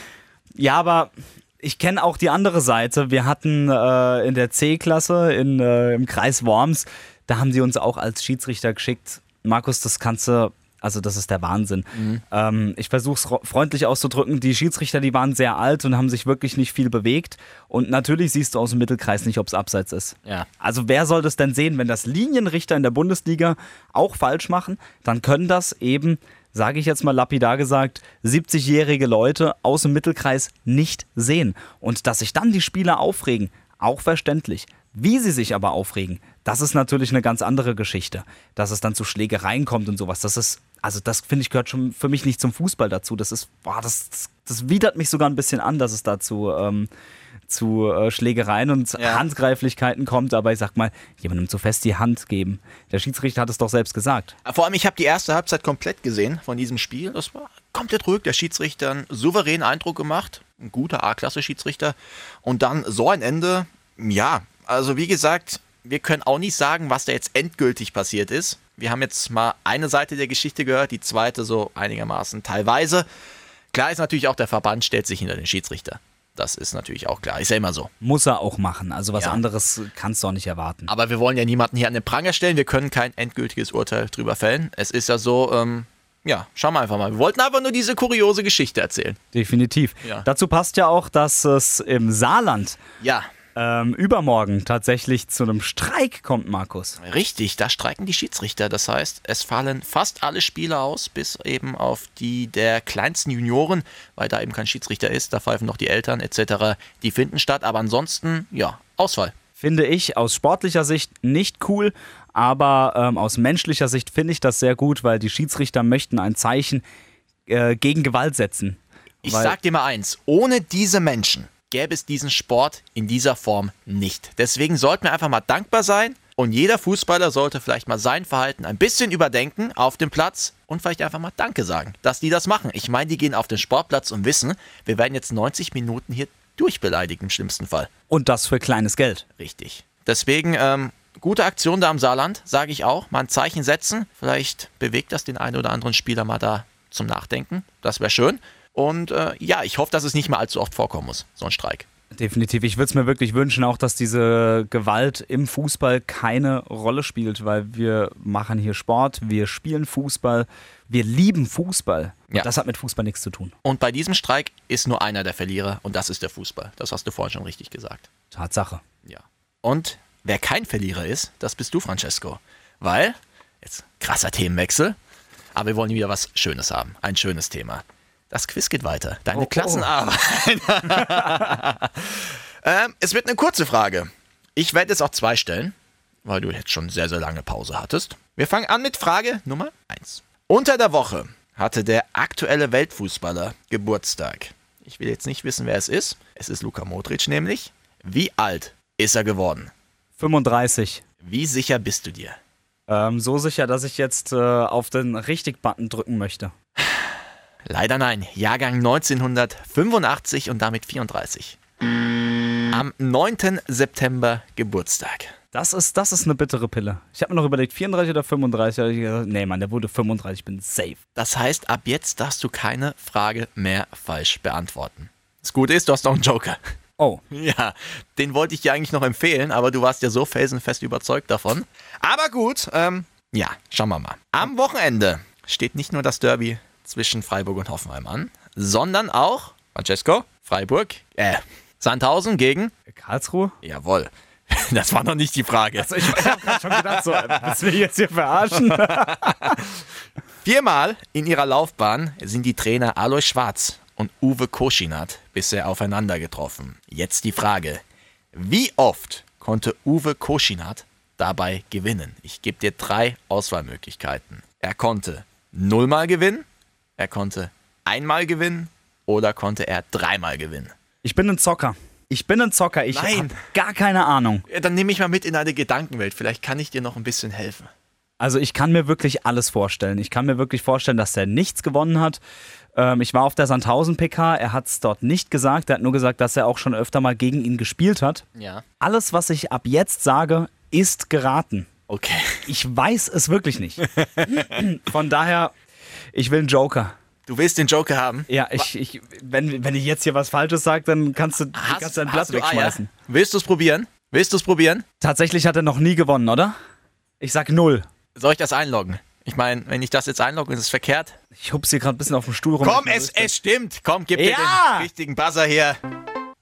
Speaker 1: Ja, aber ich kenne auch die andere Seite. Wir hatten äh, in der C-Klasse äh, im Kreis Worms, da haben sie uns auch als Schiedsrichter geschickt. Markus, das kannst du, also das ist der Wahnsinn. Ähm, ich versuche es freundlich auszudrücken. Die Schiedsrichter, die waren sehr alt und haben sich wirklich nicht viel bewegt. Und natürlich siehst du aus dem Mittelkreis nicht, ob es abseits ist.
Speaker 2: Ja.
Speaker 1: Also wer soll das denn sehen, wenn das Linienrichter in der Bundesliga auch falsch machen, dann können das eben, sage ich jetzt mal lapidar gesagt, 70-jährige Leute aus dem Mittelkreis nicht sehen. Und dass sich dann die Spieler aufregen, auch verständlich. Wie sie sich aber aufregen, das ist natürlich eine ganz andere Geschichte. Dass es dann zu Schlägereien kommt und sowas, das ist, also das finde ich gehört schon für mich nicht zum Fußball dazu. Das ist, boah, das, das, das widert mich sogar ein bisschen an, dass es dazu ähm, zu äh, Schlägereien und
Speaker 2: Ja.
Speaker 1: Handgreiflichkeiten kommt, aber ich sag mal, jemandem zu fest die Hand geben. Der Schiedsrichter hat es doch selbst gesagt.
Speaker 2: Vor allem, ich habe die erste Halbzeit komplett gesehen von diesem Spiel. Das war komplett ruhig. Der Schiedsrichter einen souveränen Eindruck gemacht. Ein guter A-Klasse-Schiedsrichter. Und dann so ein Ende. Ja, also wie gesagt, wir können auch nicht sagen, was da jetzt endgültig passiert ist. Wir haben jetzt mal eine Seite der Geschichte gehört, die zweite so einigermaßen teilweise. Klar ist natürlich auch, der Verband stellt sich hinter den Schiedsrichter. Das ist natürlich auch klar. Ist ja immer so.
Speaker 1: Muss er auch machen. Also was
Speaker 2: Ja.
Speaker 1: anderes kannst du auch nicht erwarten.
Speaker 2: Aber wir wollen ja niemanden hier an den Pranger stellen. Wir können kein endgültiges Urteil drüber fällen. Es ist ja so, ähm, ja, schauen wir einfach mal. Wir wollten einfach nur diese kuriose Geschichte erzählen.
Speaker 1: Definitiv.
Speaker 2: Ja.
Speaker 1: Dazu passt ja auch, dass es im Saarland
Speaker 2: Ja,
Speaker 1: ähm, übermorgen tatsächlich zu einem Streik kommt, Markus.
Speaker 2: richtig. Da streiken die Schiedsrichter. Das heißt, es fallen fast alle Spiele aus, bis eben auf die der kleinsten Junioren, weil da eben kein Schiedsrichter ist. Da pfeifen noch die Eltern etc. Die finden statt. Aber ansonsten, ja, Ausfall.
Speaker 1: Finde ich aus sportlicher Sicht nicht cool, aber ähm, aus menschlicher Sicht finde ich das sehr gut, weil die Schiedsrichter möchten ein Zeichen äh, gegen Gewalt setzen.
Speaker 2: Ich
Speaker 1: Weil-
Speaker 2: sag dir mal eins, ohne diese Menschen gäbe es diesen Sport in dieser Form nicht. Deswegen sollten wir einfach mal dankbar sein und jeder Fußballer sollte vielleicht mal sein Verhalten ein bisschen überdenken auf dem Platz und vielleicht einfach mal Danke sagen, dass die das machen. Ich meine, die gehen auf den Sportplatz und wissen, wir werden jetzt 90 Minuten hier durchbeleidigt im schlimmsten Fall.
Speaker 1: Und das für kleines Geld.
Speaker 2: Richtig. Deswegen, ähm, gute Aktion da am Saarland, sage ich auch. Mal ein Zeichen setzen. Vielleicht bewegt das den einen oder anderen Spieler mal da zum Nachdenken. Das wäre schön. Und äh, ja, ich hoffe, dass es nicht mehr allzu oft vorkommen muss, so ein Streik.
Speaker 1: Definitiv. Ich würde es mir wirklich wünschen, auch dass diese Gewalt im Fußball keine Rolle spielt, weil wir machen hier Sport, wir spielen Fußball, wir lieben Fußball.
Speaker 2: Ja.
Speaker 1: Das hat mit Fußball nichts zu tun.
Speaker 2: Und bei diesem Streik ist nur einer der Verlierer und das ist der Fußball. Das hast du vorhin schon richtig gesagt.
Speaker 1: Tatsache.
Speaker 2: Ja. Und wer kein Verlierer ist, das bist du, Francesco. Weil, jetzt krasser Themenwechsel, Aber wir wollen wieder was Schönes haben. Ein schönes Thema. Das Quiz geht weiter. Deine Klassenarbeit. ähm, es wird eine kurze Frage. Ich werde jetzt auch zwei stellen, weil du jetzt schon sehr, sehr lange Pause hattest. Wir fangen an mit Frage Nummer 1. Unter der Woche hatte der aktuelle Weltfußballer Geburtstag. Ich will jetzt nicht wissen, wer es ist. Es ist Luka Modric nämlich. Wie alt ist er geworden?
Speaker 1: 35.
Speaker 2: Wie sicher bist du dir?
Speaker 1: Ähm, so sicher, dass ich jetzt äh, auf den Richtig-Button drücken möchte.
Speaker 2: Leider nein. Jahrgang 1985 und damit 34. Am 9. September Geburtstag.
Speaker 1: Das ist, das ist eine bittere Pille. Ich habe mir noch überlegt, 34 oder 35. Da hab ich gesagt, Nee, Mann, der wurde 35, ich bin safe.
Speaker 2: Das heißt, ab jetzt darfst du keine Frage mehr falsch beantworten. Das Gute ist, du hast noch einen Joker.
Speaker 1: Oh,
Speaker 2: Ja, den wollte ich dir eigentlich noch empfehlen, aber du warst ja so felsenfest überzeugt davon. Aber gut, ähm, ja, schauen wir mal. Am Wochenende steht nicht nur das Derby zwischen Freiburg und Hoffenheim an, sondern auch, Francesco, Freiburg, äh, Sandhausen gegen,
Speaker 1: Karlsruhe?
Speaker 2: jawohl, das war noch nicht die Frage.
Speaker 1: Also ich habe gerade schon gedacht, so, willst du mich jetzt hier verarschen?
Speaker 2: Viermal in ihrer Laufbahn sind die Trainer Alois Schwarz und Uwe Koschinat bisher aufeinander getroffen. Jetzt die Frage, wie oft konnte Uwe Koschinat dabei gewinnen? Ich gebe dir drei Auswahlmöglichkeiten. Er konnte nullmal gewinnen, er konnte einmal gewinnen oder konnte er dreimal gewinnen.
Speaker 1: Ich bin ein Zocker. Ich bin ein Zocker. Ich habe gar keine Ahnung.
Speaker 2: Ja, Dann nehme ich mal mit in deine Gedankenwelt. Vielleicht kann ich dir noch ein bisschen helfen.
Speaker 1: Also ich kann mir wirklich alles vorstellen. Ich kann mir wirklich vorstellen, dass er nichts gewonnen hat. Ähm, ich war auf der Sandhausen PK. Er hat es dort nicht gesagt. Er hat nur gesagt, dass er auch schon öfter mal gegen ihn gespielt hat.
Speaker 2: Ja.
Speaker 1: Alles, was ich ab jetzt sage, ist geraten.
Speaker 2: Okay.
Speaker 1: Ich weiß es wirklich nicht. Von daher, ich will einen Joker.
Speaker 2: Du willst den Joker haben?
Speaker 1: Ja, ich, ich, wenn, wenn ich jetzt hier was Falsches sage, dann kannst du, kannst du dein Blatt
Speaker 2: hast Eier?
Speaker 1: wegschmeißen.
Speaker 2: Willst du es probieren? Willst du es probieren?
Speaker 1: Tatsächlich hat er noch nie gewonnen, oder? Ich sag null.
Speaker 2: Soll ich das einloggen? Ich meine, wenn ich das jetzt einlogge, ist es verkehrt.
Speaker 1: Ich hupse hier gerade ein bisschen auf dem Stuhl rum.
Speaker 2: Komm, es, es stimmt. Komm, gib mir
Speaker 1: Ja!
Speaker 2: den richtigen Buzzer hier.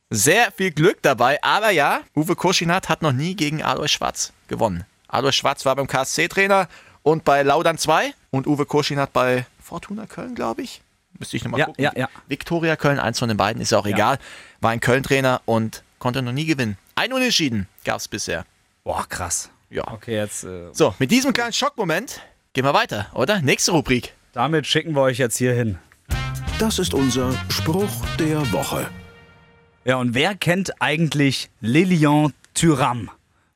Speaker 2: Sehr viel Glück dabei, aber ja, Uwe Koschinat hat noch nie gegen Alois Schwarz gewonnen. Alois Schwarz war beim KSC-Trainer und bei Laudern 2 und Uwe Koschinat bei Fortuna Köln, glaube ich. Müsste ich nochmal
Speaker 1: Ja,
Speaker 2: gucken.
Speaker 1: ja, ja.
Speaker 2: Viktoria Köln, eins von den beiden, ist ja auch egal. War ein Köln-Trainer und konnte noch nie gewinnen. Ein Unentschieden gab es bisher.
Speaker 1: Boah, krass.
Speaker 2: Ja.
Speaker 1: Okay, jetzt. Äh,
Speaker 2: So, mit diesem kleinen Schockmoment gehen wir weiter, oder? Nächste Rubrik.
Speaker 1: damit schicken wir euch jetzt hier hin.
Speaker 3: Das ist unser Spruch der Woche.
Speaker 1: Ja, und wer kennt eigentlich Lilian Thuram?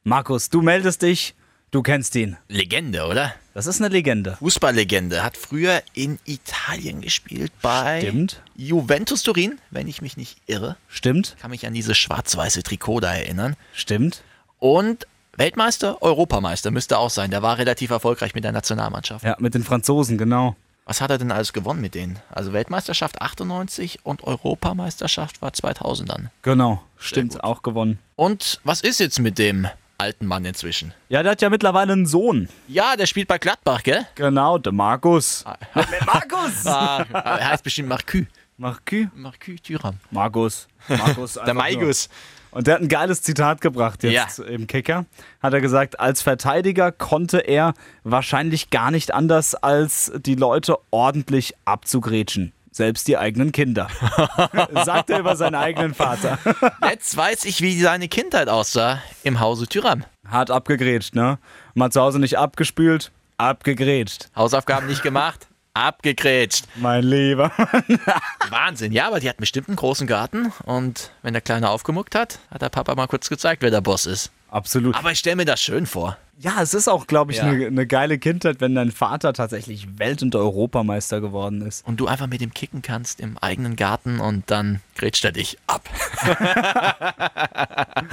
Speaker 1: Markus, du meldest dich, du kennst ihn.
Speaker 2: Legende, oder?
Speaker 1: Das ist eine Legende.
Speaker 2: Fußballlegende, hat früher in Italien gespielt bei
Speaker 1: Stimmt.
Speaker 2: Juventus Turin, wenn ich mich nicht irre.
Speaker 1: Stimmt,
Speaker 2: Kann mich an dieses schwarz-weiße Trikot da erinnern.
Speaker 1: stimmt.
Speaker 2: Und Weltmeister, Europameister müsste auch sein. Der war relativ erfolgreich mit der Nationalmannschaft.
Speaker 1: Ja, mit den Franzosen, genau.
Speaker 2: Was hat er denn alles gewonnen mit denen? Also Weltmeisterschaft 98 und Europameisterschaft war 2000 dann.
Speaker 1: Genau, stimmt, auch gewonnen.
Speaker 2: Und was ist jetzt mit dem alten Mann inzwischen?
Speaker 1: Ja, der hat ja mittlerweile einen Sohn.
Speaker 2: Ja, der spielt bei Gladbach, gell?
Speaker 1: Genau, der Markus. Markus!
Speaker 2: Ah, er heißt bestimmt Marcu.
Speaker 1: Markus?
Speaker 2: Marcu Thuram.
Speaker 1: Markus. Markus.
Speaker 2: Der
Speaker 1: nur.
Speaker 2: Maigus.
Speaker 1: Und der hat ein geiles Zitat gebracht jetzt im Kicker. Hat er gesagt, als Verteidiger konnte er wahrscheinlich gar nicht anders, als die Leute ordentlich abzugrätschen. Selbst die eigenen Kinder. Sagt er über seinen eigenen Vater.
Speaker 2: Jetzt weiß ich, wie seine Kindheit aussah im Hause Tyram.
Speaker 1: Hart abgegrätscht, ne? Mal zu Hause nicht abgespült, abgegrätscht.
Speaker 2: Hausaufgaben nicht gemacht, abgegrätscht.
Speaker 1: Mein Lieber.
Speaker 2: Wahnsinn. Ja, aber die hat bestimmt einen großen Garten und wenn der Kleine aufgemuckt hat, hat der Papa mal kurz gezeigt, wer der Boss ist.
Speaker 1: Absolut.
Speaker 2: Aber ich stelle mir das schön vor.
Speaker 1: Ja, es ist auch, glaube ich,
Speaker 2: Ja.
Speaker 1: eine ne geile Kindheit, wenn dein Vater tatsächlich Welt- und Europameister geworden ist.
Speaker 2: Und du einfach mit ihm kicken kannst im eigenen Garten und dann grätscht er dich ab.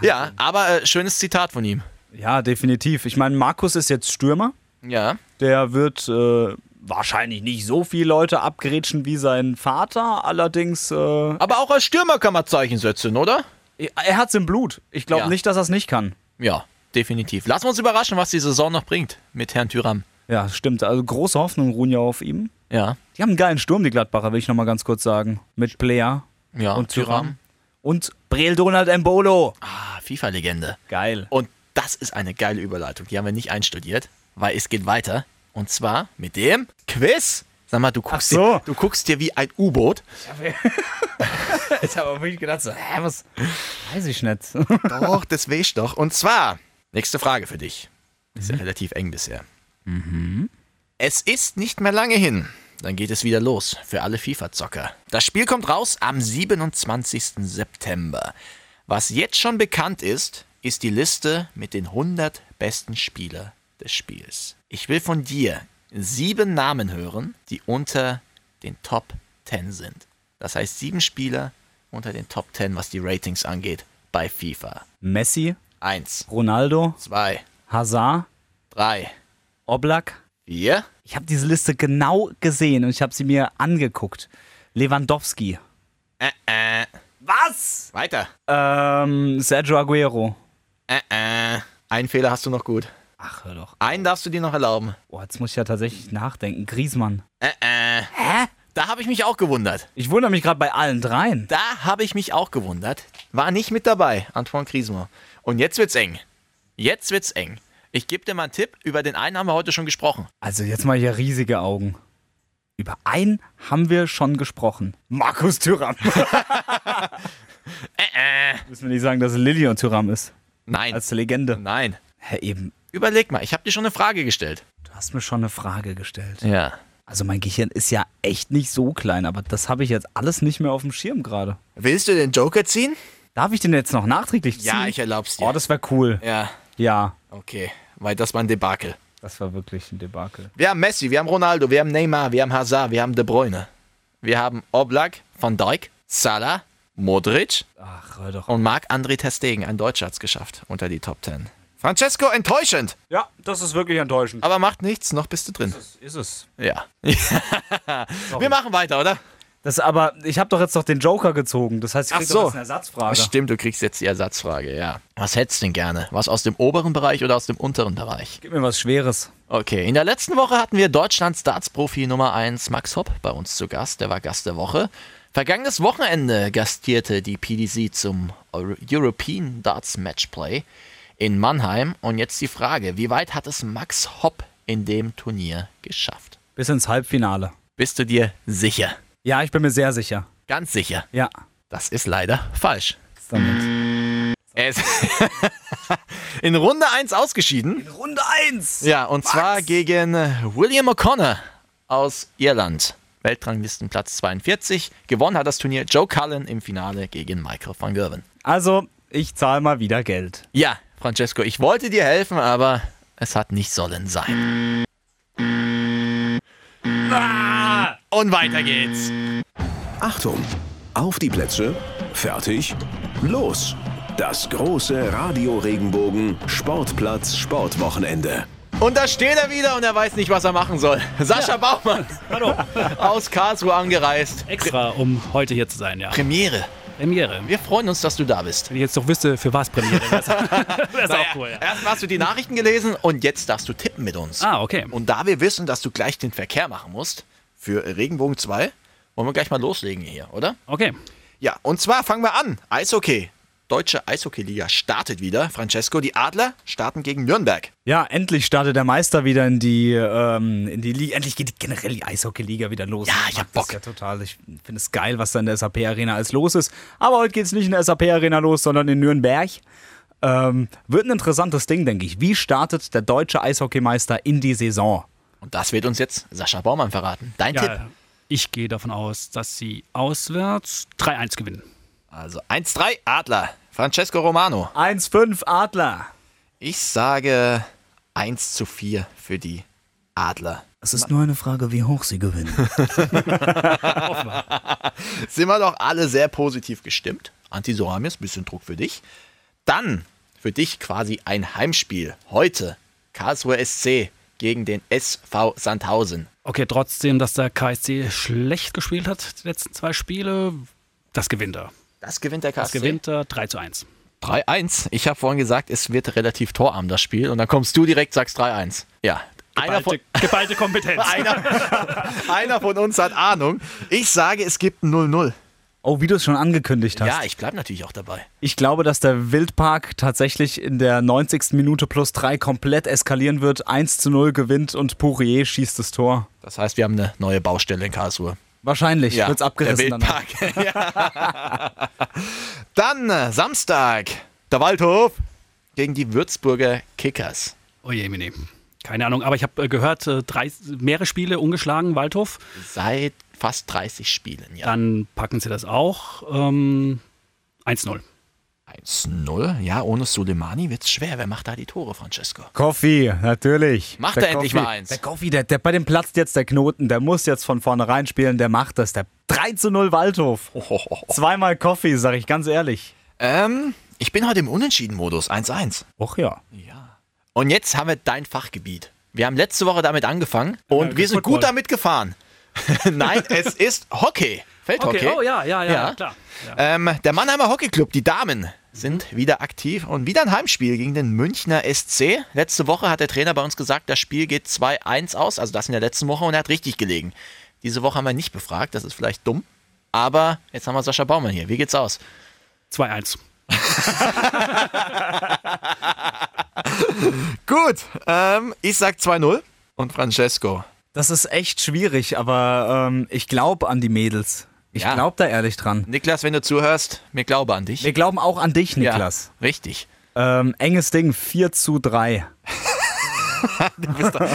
Speaker 2: ja, aber äh, schönes Zitat von ihm.
Speaker 1: Ja, definitiv. Ich meine, Markus ist jetzt Stürmer.
Speaker 2: Ja.
Speaker 1: Der wird äh, wahrscheinlich nicht so viele Leute abgrätschen wie sein Vater. Allerdings, äh,
Speaker 2: Aber auch als Stürmer kann man Zeichen setzen, oder?
Speaker 1: Er hat's im Blut. Ich glaube
Speaker 2: Ja.
Speaker 1: nicht, dass er es nicht kann.
Speaker 2: Ja, definitiv. Lassen wir uns überraschen, was die Saison noch bringt mit Herrn Tyram.
Speaker 1: Ja, stimmt. Also große Hoffnung ruhen ja auf ihm.
Speaker 2: Ja.
Speaker 1: Die haben einen geilen Sturm, die Gladbacher, will ich nochmal ganz kurz sagen. Mit Player
Speaker 2: Ja,
Speaker 1: und Tyram. Und Breel Donald Embolo.
Speaker 2: Ah, FIFA-Legende.
Speaker 1: Geil.
Speaker 2: Und das ist eine geile Überleitung. Die haben wir nicht einstudiert, weil es geht weiter. Und zwar mit dem Quiz. Sag mal, du guckst,
Speaker 1: so.
Speaker 2: dir, du guckst dir wie ein U-Boot.
Speaker 1: Ich habe aber wirklich gedacht, so, hä, was? Weiß ich nicht.
Speaker 2: Doch, das weiß ich doch. Und zwar, nächste Frage für dich. Ist ja relativ eng bisher. Es ist nicht mehr lange hin. Dann geht es wieder los für alle FIFA-Zocker. Das Spiel kommt raus am 27. September. Was jetzt schon bekannt ist, ist die Liste mit den 100 besten Spieler des Spiels. Ich will von dir sieben Namen hören, die unter den Top 10 sind. Das heißt sieben Spieler unter den Top 10, was die Ratings angeht, bei FIFA.
Speaker 1: Messi,
Speaker 2: Eins,
Speaker 1: Ronaldo,
Speaker 2: zwei,
Speaker 1: Hazard,
Speaker 2: drei,
Speaker 1: Oblak.
Speaker 2: vier,
Speaker 1: Ich habe diese Liste genau gesehen und ich habe sie mir angeguckt. Lewandowski.
Speaker 2: äh, äh.
Speaker 1: Was?
Speaker 2: Weiter.
Speaker 1: Ähm, Sergio Aguero.
Speaker 2: Äh, äh. Einen Fehler hast du noch gut.
Speaker 1: Ach, hör doch.
Speaker 2: Einen darfst du dir noch erlauben.
Speaker 1: Boah, jetzt muss ich ja tatsächlich nachdenken. Griezmann.
Speaker 2: Äh, äh. Hä? Da habe ich mich auch gewundert.
Speaker 1: Ich wundere mich gerade bei allen dreien.
Speaker 2: Da habe ich mich auch gewundert. War nicht mit dabei, Antoine Griezmann. Und jetzt wird's eng. Jetzt wird's eng. Ich gebe dir mal einen Tipp. Über den einen haben wir heute schon gesprochen.
Speaker 1: Also jetzt mal hier riesige Augen. Über einen haben wir schon gesprochen. Markus Thüram.
Speaker 2: Äh, äh.
Speaker 1: Müssen wir nicht sagen, dass es Lilian Thüram ist.
Speaker 2: Nein.
Speaker 1: Als Legende.
Speaker 2: Nein.
Speaker 1: Hä, eben.
Speaker 2: Überleg mal, ich habe dir schon eine Frage gestellt.
Speaker 1: Du hast mir schon eine Frage gestellt.
Speaker 2: Ja.
Speaker 1: Also mein Gehirn ist ja echt nicht so klein, aber das habe ich jetzt alles nicht mehr auf dem Schirm gerade.
Speaker 2: Willst du den Joker ziehen?
Speaker 1: Darf ich den jetzt noch nachträglich ziehen?
Speaker 2: Ja, ich erlaub's dir.
Speaker 1: Oh, das wäre cool.
Speaker 2: ja.
Speaker 1: Ja,
Speaker 2: Okay. Weil das war ein Debakel.
Speaker 1: das war wirklich ein Debakel.
Speaker 2: Wir haben Messi, wir haben Ronaldo, wir haben Neymar, wir haben Hazard, wir haben De Bruyne. Wir haben Oblak, Van Dijk, Salah, Modric
Speaker 1: Ach, hör doch.
Speaker 2: und Marc-André Testegen. Ein Deutscher hat's geschafft unter die Top 10. Francesco enttäuschend,
Speaker 1: Ja, das ist wirklich enttäuschend.
Speaker 2: aber macht nichts, noch bist du drin.
Speaker 1: Ist es.
Speaker 2: Ja. wir machen weiter, oder?
Speaker 1: Das aber, ich habe doch jetzt noch den Joker gezogen. Das heißt, ich
Speaker 2: Ach
Speaker 1: krieg
Speaker 2: so.
Speaker 1: doch jetzt eine Ersatzfrage.
Speaker 2: Stimmt, du kriegst jetzt die Ersatzfrage, ja. Was hättest du denn gerne? Was aus dem oberen Bereich oder aus dem unteren Bereich?
Speaker 1: Gib mir was Schweres.
Speaker 2: Okay, in der letzten Woche hatten wir Deutschlands Darts-Profi Nummer 1 Max Hopp bei uns zu Gast. Der war Gast der Woche. Vergangenes Wochenende gastierte die PDC zum Euro- European Darts Matchplay in Mannheim. Und jetzt die Frage, wie weit hat es Max Hopp in dem Turnier geschafft?
Speaker 1: Bis ins Halbfinale.
Speaker 2: Bist du dir sicher?
Speaker 1: Ja, ich bin mir sehr sicher.
Speaker 2: Ganz sicher.
Speaker 1: Ja.
Speaker 2: Das ist leider falsch.
Speaker 1: Damit?
Speaker 2: Er ist in Runde 1 ausgeschieden.
Speaker 1: Runde 1!
Speaker 2: Ja, und zwar gegen William O'Connor aus Irland. Weltranglistenplatz 42. Gewonnen hat das Turnier Joe Cullen im Finale gegen Michael van Gerwen.
Speaker 1: Also, ich zahle mal wieder Geld.
Speaker 2: Ja, Francesco, ich wollte dir helfen, aber es hat nicht sollen sein. Ah! Und weiter geht's.
Speaker 3: Achtung! Auf die Plätze, fertig, los! Das große Radio Regenbogen Sportplatz Sportwochenende.
Speaker 2: Und da steht er wieder und er weiß nicht, was er machen soll. Sascha Baumann
Speaker 6: Hallo.
Speaker 2: aus Karlsruhe angereist.
Speaker 6: Extra, um heute hier zu sein, ja.
Speaker 2: Premiere.
Speaker 6: Premiere.
Speaker 2: Wir freuen uns, dass du da bist.
Speaker 6: Wenn ich jetzt doch wüsste, für was Premiere wäre es auch cool, ja.
Speaker 2: Erst hast du die Nachrichten gelesen und jetzt darfst du tippen mit uns.
Speaker 6: Ah, okay.
Speaker 2: Und da wir wissen, dass du gleich den Verkehr machen musst für Regenbogen 2, wollen wir gleich mal loslegen hier, oder?
Speaker 6: Okay.
Speaker 2: Ja, und zwar fangen wir an. Eishockey. Deutsche Eishockeyliga startet wieder. Francesco, die Adler starten gegen Nürnberg.
Speaker 1: Ja, endlich startet der Meister wieder in die, ähm, in die Liga. Endlich geht die, generell die Eishockey-Liga wieder los.
Speaker 2: Ja, ich hab Bock.
Speaker 1: Das ja total. Ich finde es geil, was da in der SAP-Arena alles los ist. Aber heute geht es nicht in der SAP-Arena los, sondern in Nürnberg. Ähm, wird ein interessantes Ding, denke ich. Wie startet der deutsche Eishockeymeister in die Saison?
Speaker 2: Und das wird uns jetzt Sascha Baumann verraten. Dein Tipp.
Speaker 6: Ja, ich gehe davon aus, dass sie auswärts 3-1 gewinnen.
Speaker 2: Also 1-3 Adler. Francesco Romano.
Speaker 1: 1-5 Adler.
Speaker 2: Ich sage 1 zu 4 für die Adler.
Speaker 1: Es ist nur eine Frage, wie hoch sie gewinnen.
Speaker 2: Sind wir doch alle sehr positiv gestimmt. Antisoramis, bisschen Druck für dich. Dann für dich quasi ein Heimspiel. Heute Karlsruhe SC gegen den SV Sandhausen.
Speaker 6: Okay, trotzdem, dass der KSC schlecht gespielt hat, die letzten zwei Spiele, das gewinnt er.
Speaker 2: Das gewinnt der
Speaker 6: Das
Speaker 2: KSC.
Speaker 6: gewinnt er 3 zu 1.
Speaker 2: 3-1. Ich habe vorhin gesagt, es wird relativ torarm, das Spiel. Und dann kommst du direkt, sagst 3-1. Ja. Einer von,
Speaker 6: Geballte, geballte Kompetenz.
Speaker 2: einer, einer von uns hat Ahnung. Ich sage, es gibt ein 0-0.
Speaker 1: Oh, wie du es schon angekündigt hast.
Speaker 2: Ja, ich bleibe natürlich auch dabei.
Speaker 1: Ich glaube, dass der Wildpark tatsächlich in der 90. Minute plus 3 komplett eskalieren wird. 1 zu 0 gewinnt und Pourier schießt das Tor.
Speaker 2: Das heißt, wir haben eine neue Baustelle in Karlsruhe.
Speaker 1: Wahrscheinlich
Speaker 2: Ja,
Speaker 1: wird's abgerissen.
Speaker 2: Der
Speaker 1: danach.
Speaker 2: Wildpark. ja. Dann äh, Samstag. Der Waldhof gegen die Würzburger Kickers.
Speaker 6: Oh je, Mini. Keine Ahnung, aber ich habe äh, gehört, äh, drei, mehrere Spiele ungeschlagen, Waldhof.
Speaker 2: Seit fast 30 Spielen, ja.
Speaker 6: Dann packen sie das auch. Ähm, 1-0.
Speaker 2: 1-0. Ja, ohne Soleimani wird's schwer. Wer macht da die Tore, Francesco?
Speaker 1: Koffi, natürlich.
Speaker 2: Macht er endlich mal eins.
Speaker 1: Der Koffi, der, der, bei dem platzt jetzt der Knoten, der muss jetzt von vornherein spielen, der macht das. Der 3 zu 0 Waldhof. Zweimal Koffi, sag ich ganz ehrlich.
Speaker 2: Ähm, ich bin heute im Unentschieden-Modus. 1-1.
Speaker 1: Och ja.
Speaker 2: Und jetzt haben wir dein Fachgebiet. Wir haben letzte Woche damit angefangen und wir sind
Speaker 6: Football.
Speaker 2: gut damit gefahren. Nein, es ist Hockey. Feldhockey.
Speaker 6: Okay, oh ja, ja, ja,
Speaker 2: Ja.
Speaker 6: klar. Ja.
Speaker 2: Ähm, der Mannheimer Hockeyclub, die Damen, sind wieder aktiv und wieder ein Heimspiel gegen den Münchner SC. Letzte Woche hat der Trainer bei uns gesagt, das Spiel geht 2-1 aus, also das in der letzten Woche und er hat richtig gelegen. Diese Woche haben wir nicht befragt, das ist vielleicht dumm, aber jetzt haben wir Sascha Baumann hier. Wie geht's aus?
Speaker 6: 2-1.
Speaker 2: Gut, ähm, ich sag 2-0 und Francesco.
Speaker 1: Das ist echt schwierig, aber ähm, ich glaube an die Mädels. Ich
Speaker 2: Ja.
Speaker 1: glaube da ehrlich dran.
Speaker 2: Niklas, wenn du zuhörst, wir glauben an dich.
Speaker 1: Wir glauben auch an dich, Niklas.
Speaker 2: Ja, richtig.
Speaker 1: Ähm, enges Ding, 4 zu 3.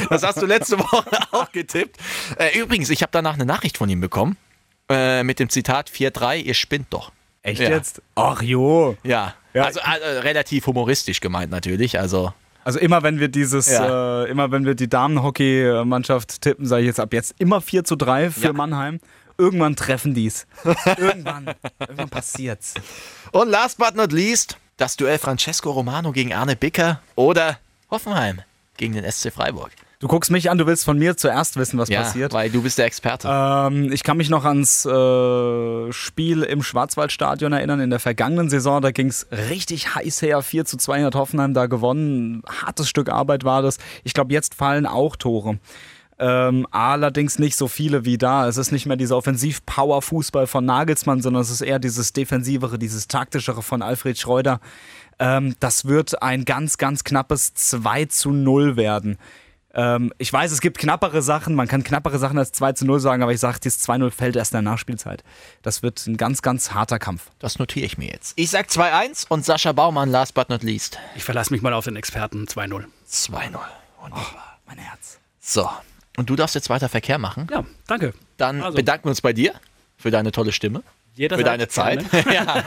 Speaker 2: Das hast du letzte Woche auch getippt. Äh, übrigens, ich habe danach eine Nachricht von ihm bekommen äh, mit dem Zitat 4-3, ihr spinnt doch.
Speaker 1: Echt
Speaker 2: Ja.
Speaker 1: jetzt? Ach jo.
Speaker 2: Ja,
Speaker 1: Ja.
Speaker 2: also äh, relativ humoristisch gemeint natürlich. Also
Speaker 1: Also immer wenn wir dieses,
Speaker 2: Ja.
Speaker 1: äh, immer wenn wir die Damenhockey-Mannschaft tippen, sage ich jetzt ab jetzt immer 4 zu 3 für. Mannheim. Irgendwann treffen die's. irgendwann, irgendwann passiert's.
Speaker 2: und last but not least, das Duell Francesco Romano gegen Arne Bicker oder Hoffenheim gegen den SC Freiburg.
Speaker 1: Du guckst mich an, du willst von mir zuerst wissen, was
Speaker 2: Ja,
Speaker 1: passiert.
Speaker 2: weil du bist der Experte.
Speaker 1: Ähm, ich kann mich noch ans äh, Spiel im Schwarzwaldstadion erinnern in der vergangenen Saison. Da ging es richtig heiß her. 4 zu 2 hat Hoffenheim da gewonnen. Hartes Stück Arbeit war das. Ich glaube, jetzt fallen auch Tore. Ähm, allerdings nicht so viele wie da. Es ist nicht mehr dieser Offensiv-Power-Fußball von Nagelsmann, sondern es ist eher dieses defensivere, dieses taktischere von Alfred Schreuder. Ähm, das wird ein ganz, ganz knappes 2 zu 0 werden. Ähm, ich weiß, es gibt knappere Sachen, man kann knappere Sachen als 2 zu 0 sagen, aber ich sage, dieses 2-0 fällt erst in der Nachspielzeit. Das wird ein ganz, ganz harter Kampf.
Speaker 2: Das notiere ich mir jetzt. Ich sag 2-1 und Sascha Baumann last but not least.
Speaker 6: Ich verlasse mich mal auf den Experten 2-0.
Speaker 2: 2-0. Wunderbar.
Speaker 1: Mein Herz.
Speaker 2: So, und du darfst jetzt weiter Verkehr machen.
Speaker 6: Ja, danke.
Speaker 2: Dann
Speaker 6: Also.
Speaker 2: bedanken wir uns bei dir für deine tolle Stimme.
Speaker 6: Jederzeit
Speaker 2: für deine Zeit. ja.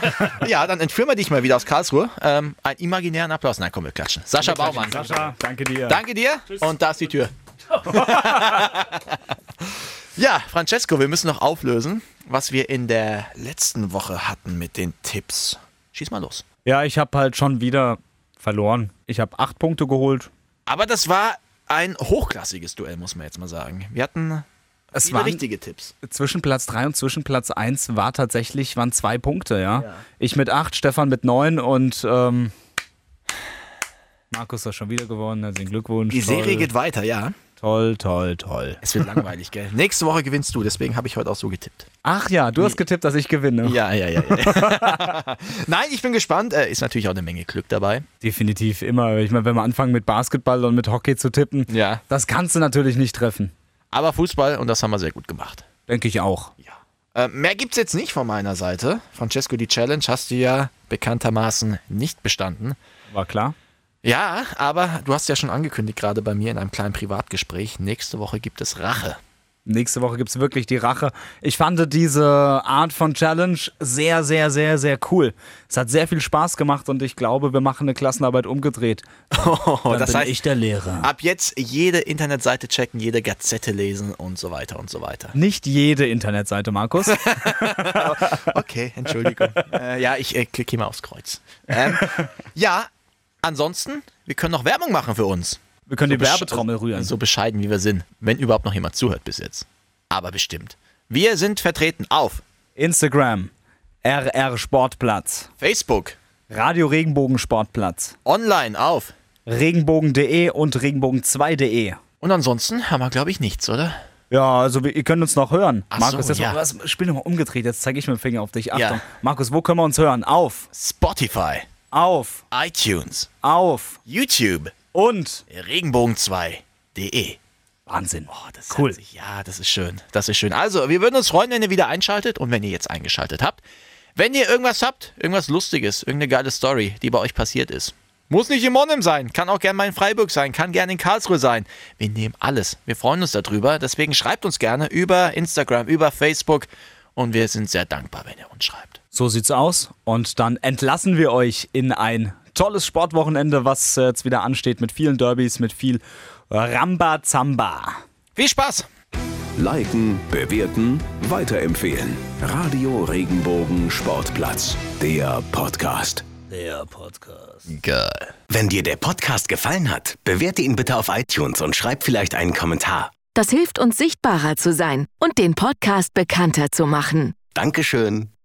Speaker 2: ja, dann entführen wir dich mal wieder aus Karlsruhe. Ähm, einen imaginären Applaus. Nein, komm, wir klatschen. Sascha Baumann.
Speaker 1: Sascha, danke dir.
Speaker 2: Danke dir. Und da ist die Tür. ja, Francesco, wir müssen noch auflösen, was wir in der letzten Woche hatten mit den Tipps. Schieß mal los.
Speaker 1: Ja, ich habe halt schon wieder verloren. Ich habe acht Punkte geholt.
Speaker 2: Aber das war ein hochklassiges Duell, muss man jetzt mal sagen. Wir hatten
Speaker 1: Es waren
Speaker 2: richtige Tipps.
Speaker 1: zwischen Platz 3 und zwischen Platz 1 war tatsächlich, waren zwei Punkte, ja. Ich mit acht, Stefan mit neun und ähm, Markus hat schon wieder gewonnen. Herzlichen Glückwunsch.
Speaker 2: Die
Speaker 1: toll,
Speaker 2: Serie geht weiter, ja.
Speaker 1: Toll, toll, toll.
Speaker 2: Es wird langweilig, gell? Nächste Woche gewinnst du, deswegen habe ich heute auch so getippt.
Speaker 1: Ach ja, du hast getippt, dass ich gewinne.
Speaker 2: Ja, ja, ja. ja. Nein, ich bin gespannt. Äh, ist natürlich auch eine Menge Glück dabei.
Speaker 1: Definitiv immer. Ich meine, wenn wir anfangen mit Basketball und mit Hockey zu tippen,
Speaker 2: Ja.
Speaker 1: das kannst du natürlich nicht treffen.
Speaker 2: Aber Fußball, und das haben wir sehr gut gemacht.
Speaker 1: Denke ich auch.
Speaker 2: Äh, mehr gibt's jetzt nicht von meiner Seite. Francesco, die Challenge hast du ja bekanntermaßen nicht bestanden.
Speaker 1: War klar.
Speaker 2: Ja, aber du hast ja schon angekündigt, gerade bei mir in einem kleinen Privatgespräch, nächste Woche gibt es Rache.
Speaker 1: Nächste Woche gibt es wirklich die Rache. Ich fand diese Art von Challenge sehr, sehr, sehr, sehr cool. Es hat sehr viel Spaß gemacht und ich glaube, wir machen eine Klassenarbeit umgedreht.
Speaker 2: Oh,
Speaker 1: Dann
Speaker 2: das
Speaker 1: bin
Speaker 2: heißt,
Speaker 1: ich der Lehrer.
Speaker 2: ab jetzt jede Internetseite checken, jede Gazette lesen und so weiter und so weiter.
Speaker 1: Nicht jede Internetseite, Markus.
Speaker 2: Okay, Entschuldigung. äh, ja, ich äh, klicke hier mal aufs Kreuz. Ähm, ja, ansonsten, wir können noch Werbung machen für uns.
Speaker 1: Wir können die
Speaker 2: besch-
Speaker 1: Werbetrommel rühren.
Speaker 2: So bescheiden wie wir sind, wenn überhaupt noch jemand zuhört bis jetzt. Aber bestimmt. Wir sind vertreten auf
Speaker 1: Instagram, RR Sportplatz,
Speaker 2: Facebook,
Speaker 1: Radio Regenbogen Sportplatz,
Speaker 2: online auf.
Speaker 1: regenbogen.de und regenbogen2.de.
Speaker 2: Und ansonsten haben wir, glaube ich, nichts, oder?
Speaker 1: Ja, also wir, ihr könnt uns noch hören.
Speaker 2: Ach
Speaker 1: Markus,
Speaker 2: so,
Speaker 1: jetzt
Speaker 2: ja.
Speaker 1: mal, was, spiel nochmal umgedreht, jetzt zeige ich mit dem Finger auf dich. Achtung.
Speaker 2: Ja.
Speaker 1: Markus, wo können wir uns hören? Auf,
Speaker 2: Spotify,
Speaker 1: auf,
Speaker 2: iTunes,
Speaker 1: auf
Speaker 2: YouTube,
Speaker 1: und
Speaker 2: regenbogen2.de.
Speaker 1: Wahnsinn.
Speaker 2: Oh, das
Speaker 1: Cool.
Speaker 2: Sich, ja, das ist schön. Das ist schön. Also, wir würden uns freuen, wenn ihr wieder einschaltet und wenn ihr jetzt eingeschaltet habt. Wenn ihr irgendwas habt, irgendwas Lustiges, irgendeine geile Story, die bei euch passiert ist. Muss nicht in Monnem sein, kann auch gerne mal in Freiburg sein, kann gerne in Karlsruhe sein. Wir nehmen alles. Wir freuen uns darüber. Deswegen schreibt uns gerne über Instagram, über Facebook und wir sind sehr dankbar, wenn ihr uns schreibt.
Speaker 1: So sieht's aus. Und dann entlassen wir euch in ein tolles Sportwochenende, was jetzt wieder ansteht mit vielen Derbys, mit viel Rambazamba.
Speaker 2: Viel Spaß!
Speaker 3: Liken, bewerten, weiterempfehlen. Radio Regenbogen Sportplatz, der Podcast.
Speaker 2: Geil.
Speaker 10: Wenn dir der Podcast gefallen hat, bewerte ihn bitte auf iTunes und schreib vielleicht einen Kommentar.
Speaker 11: Das hilft uns sichtbarer zu sein und den Podcast bekannter zu machen.
Speaker 10: Dankeschön.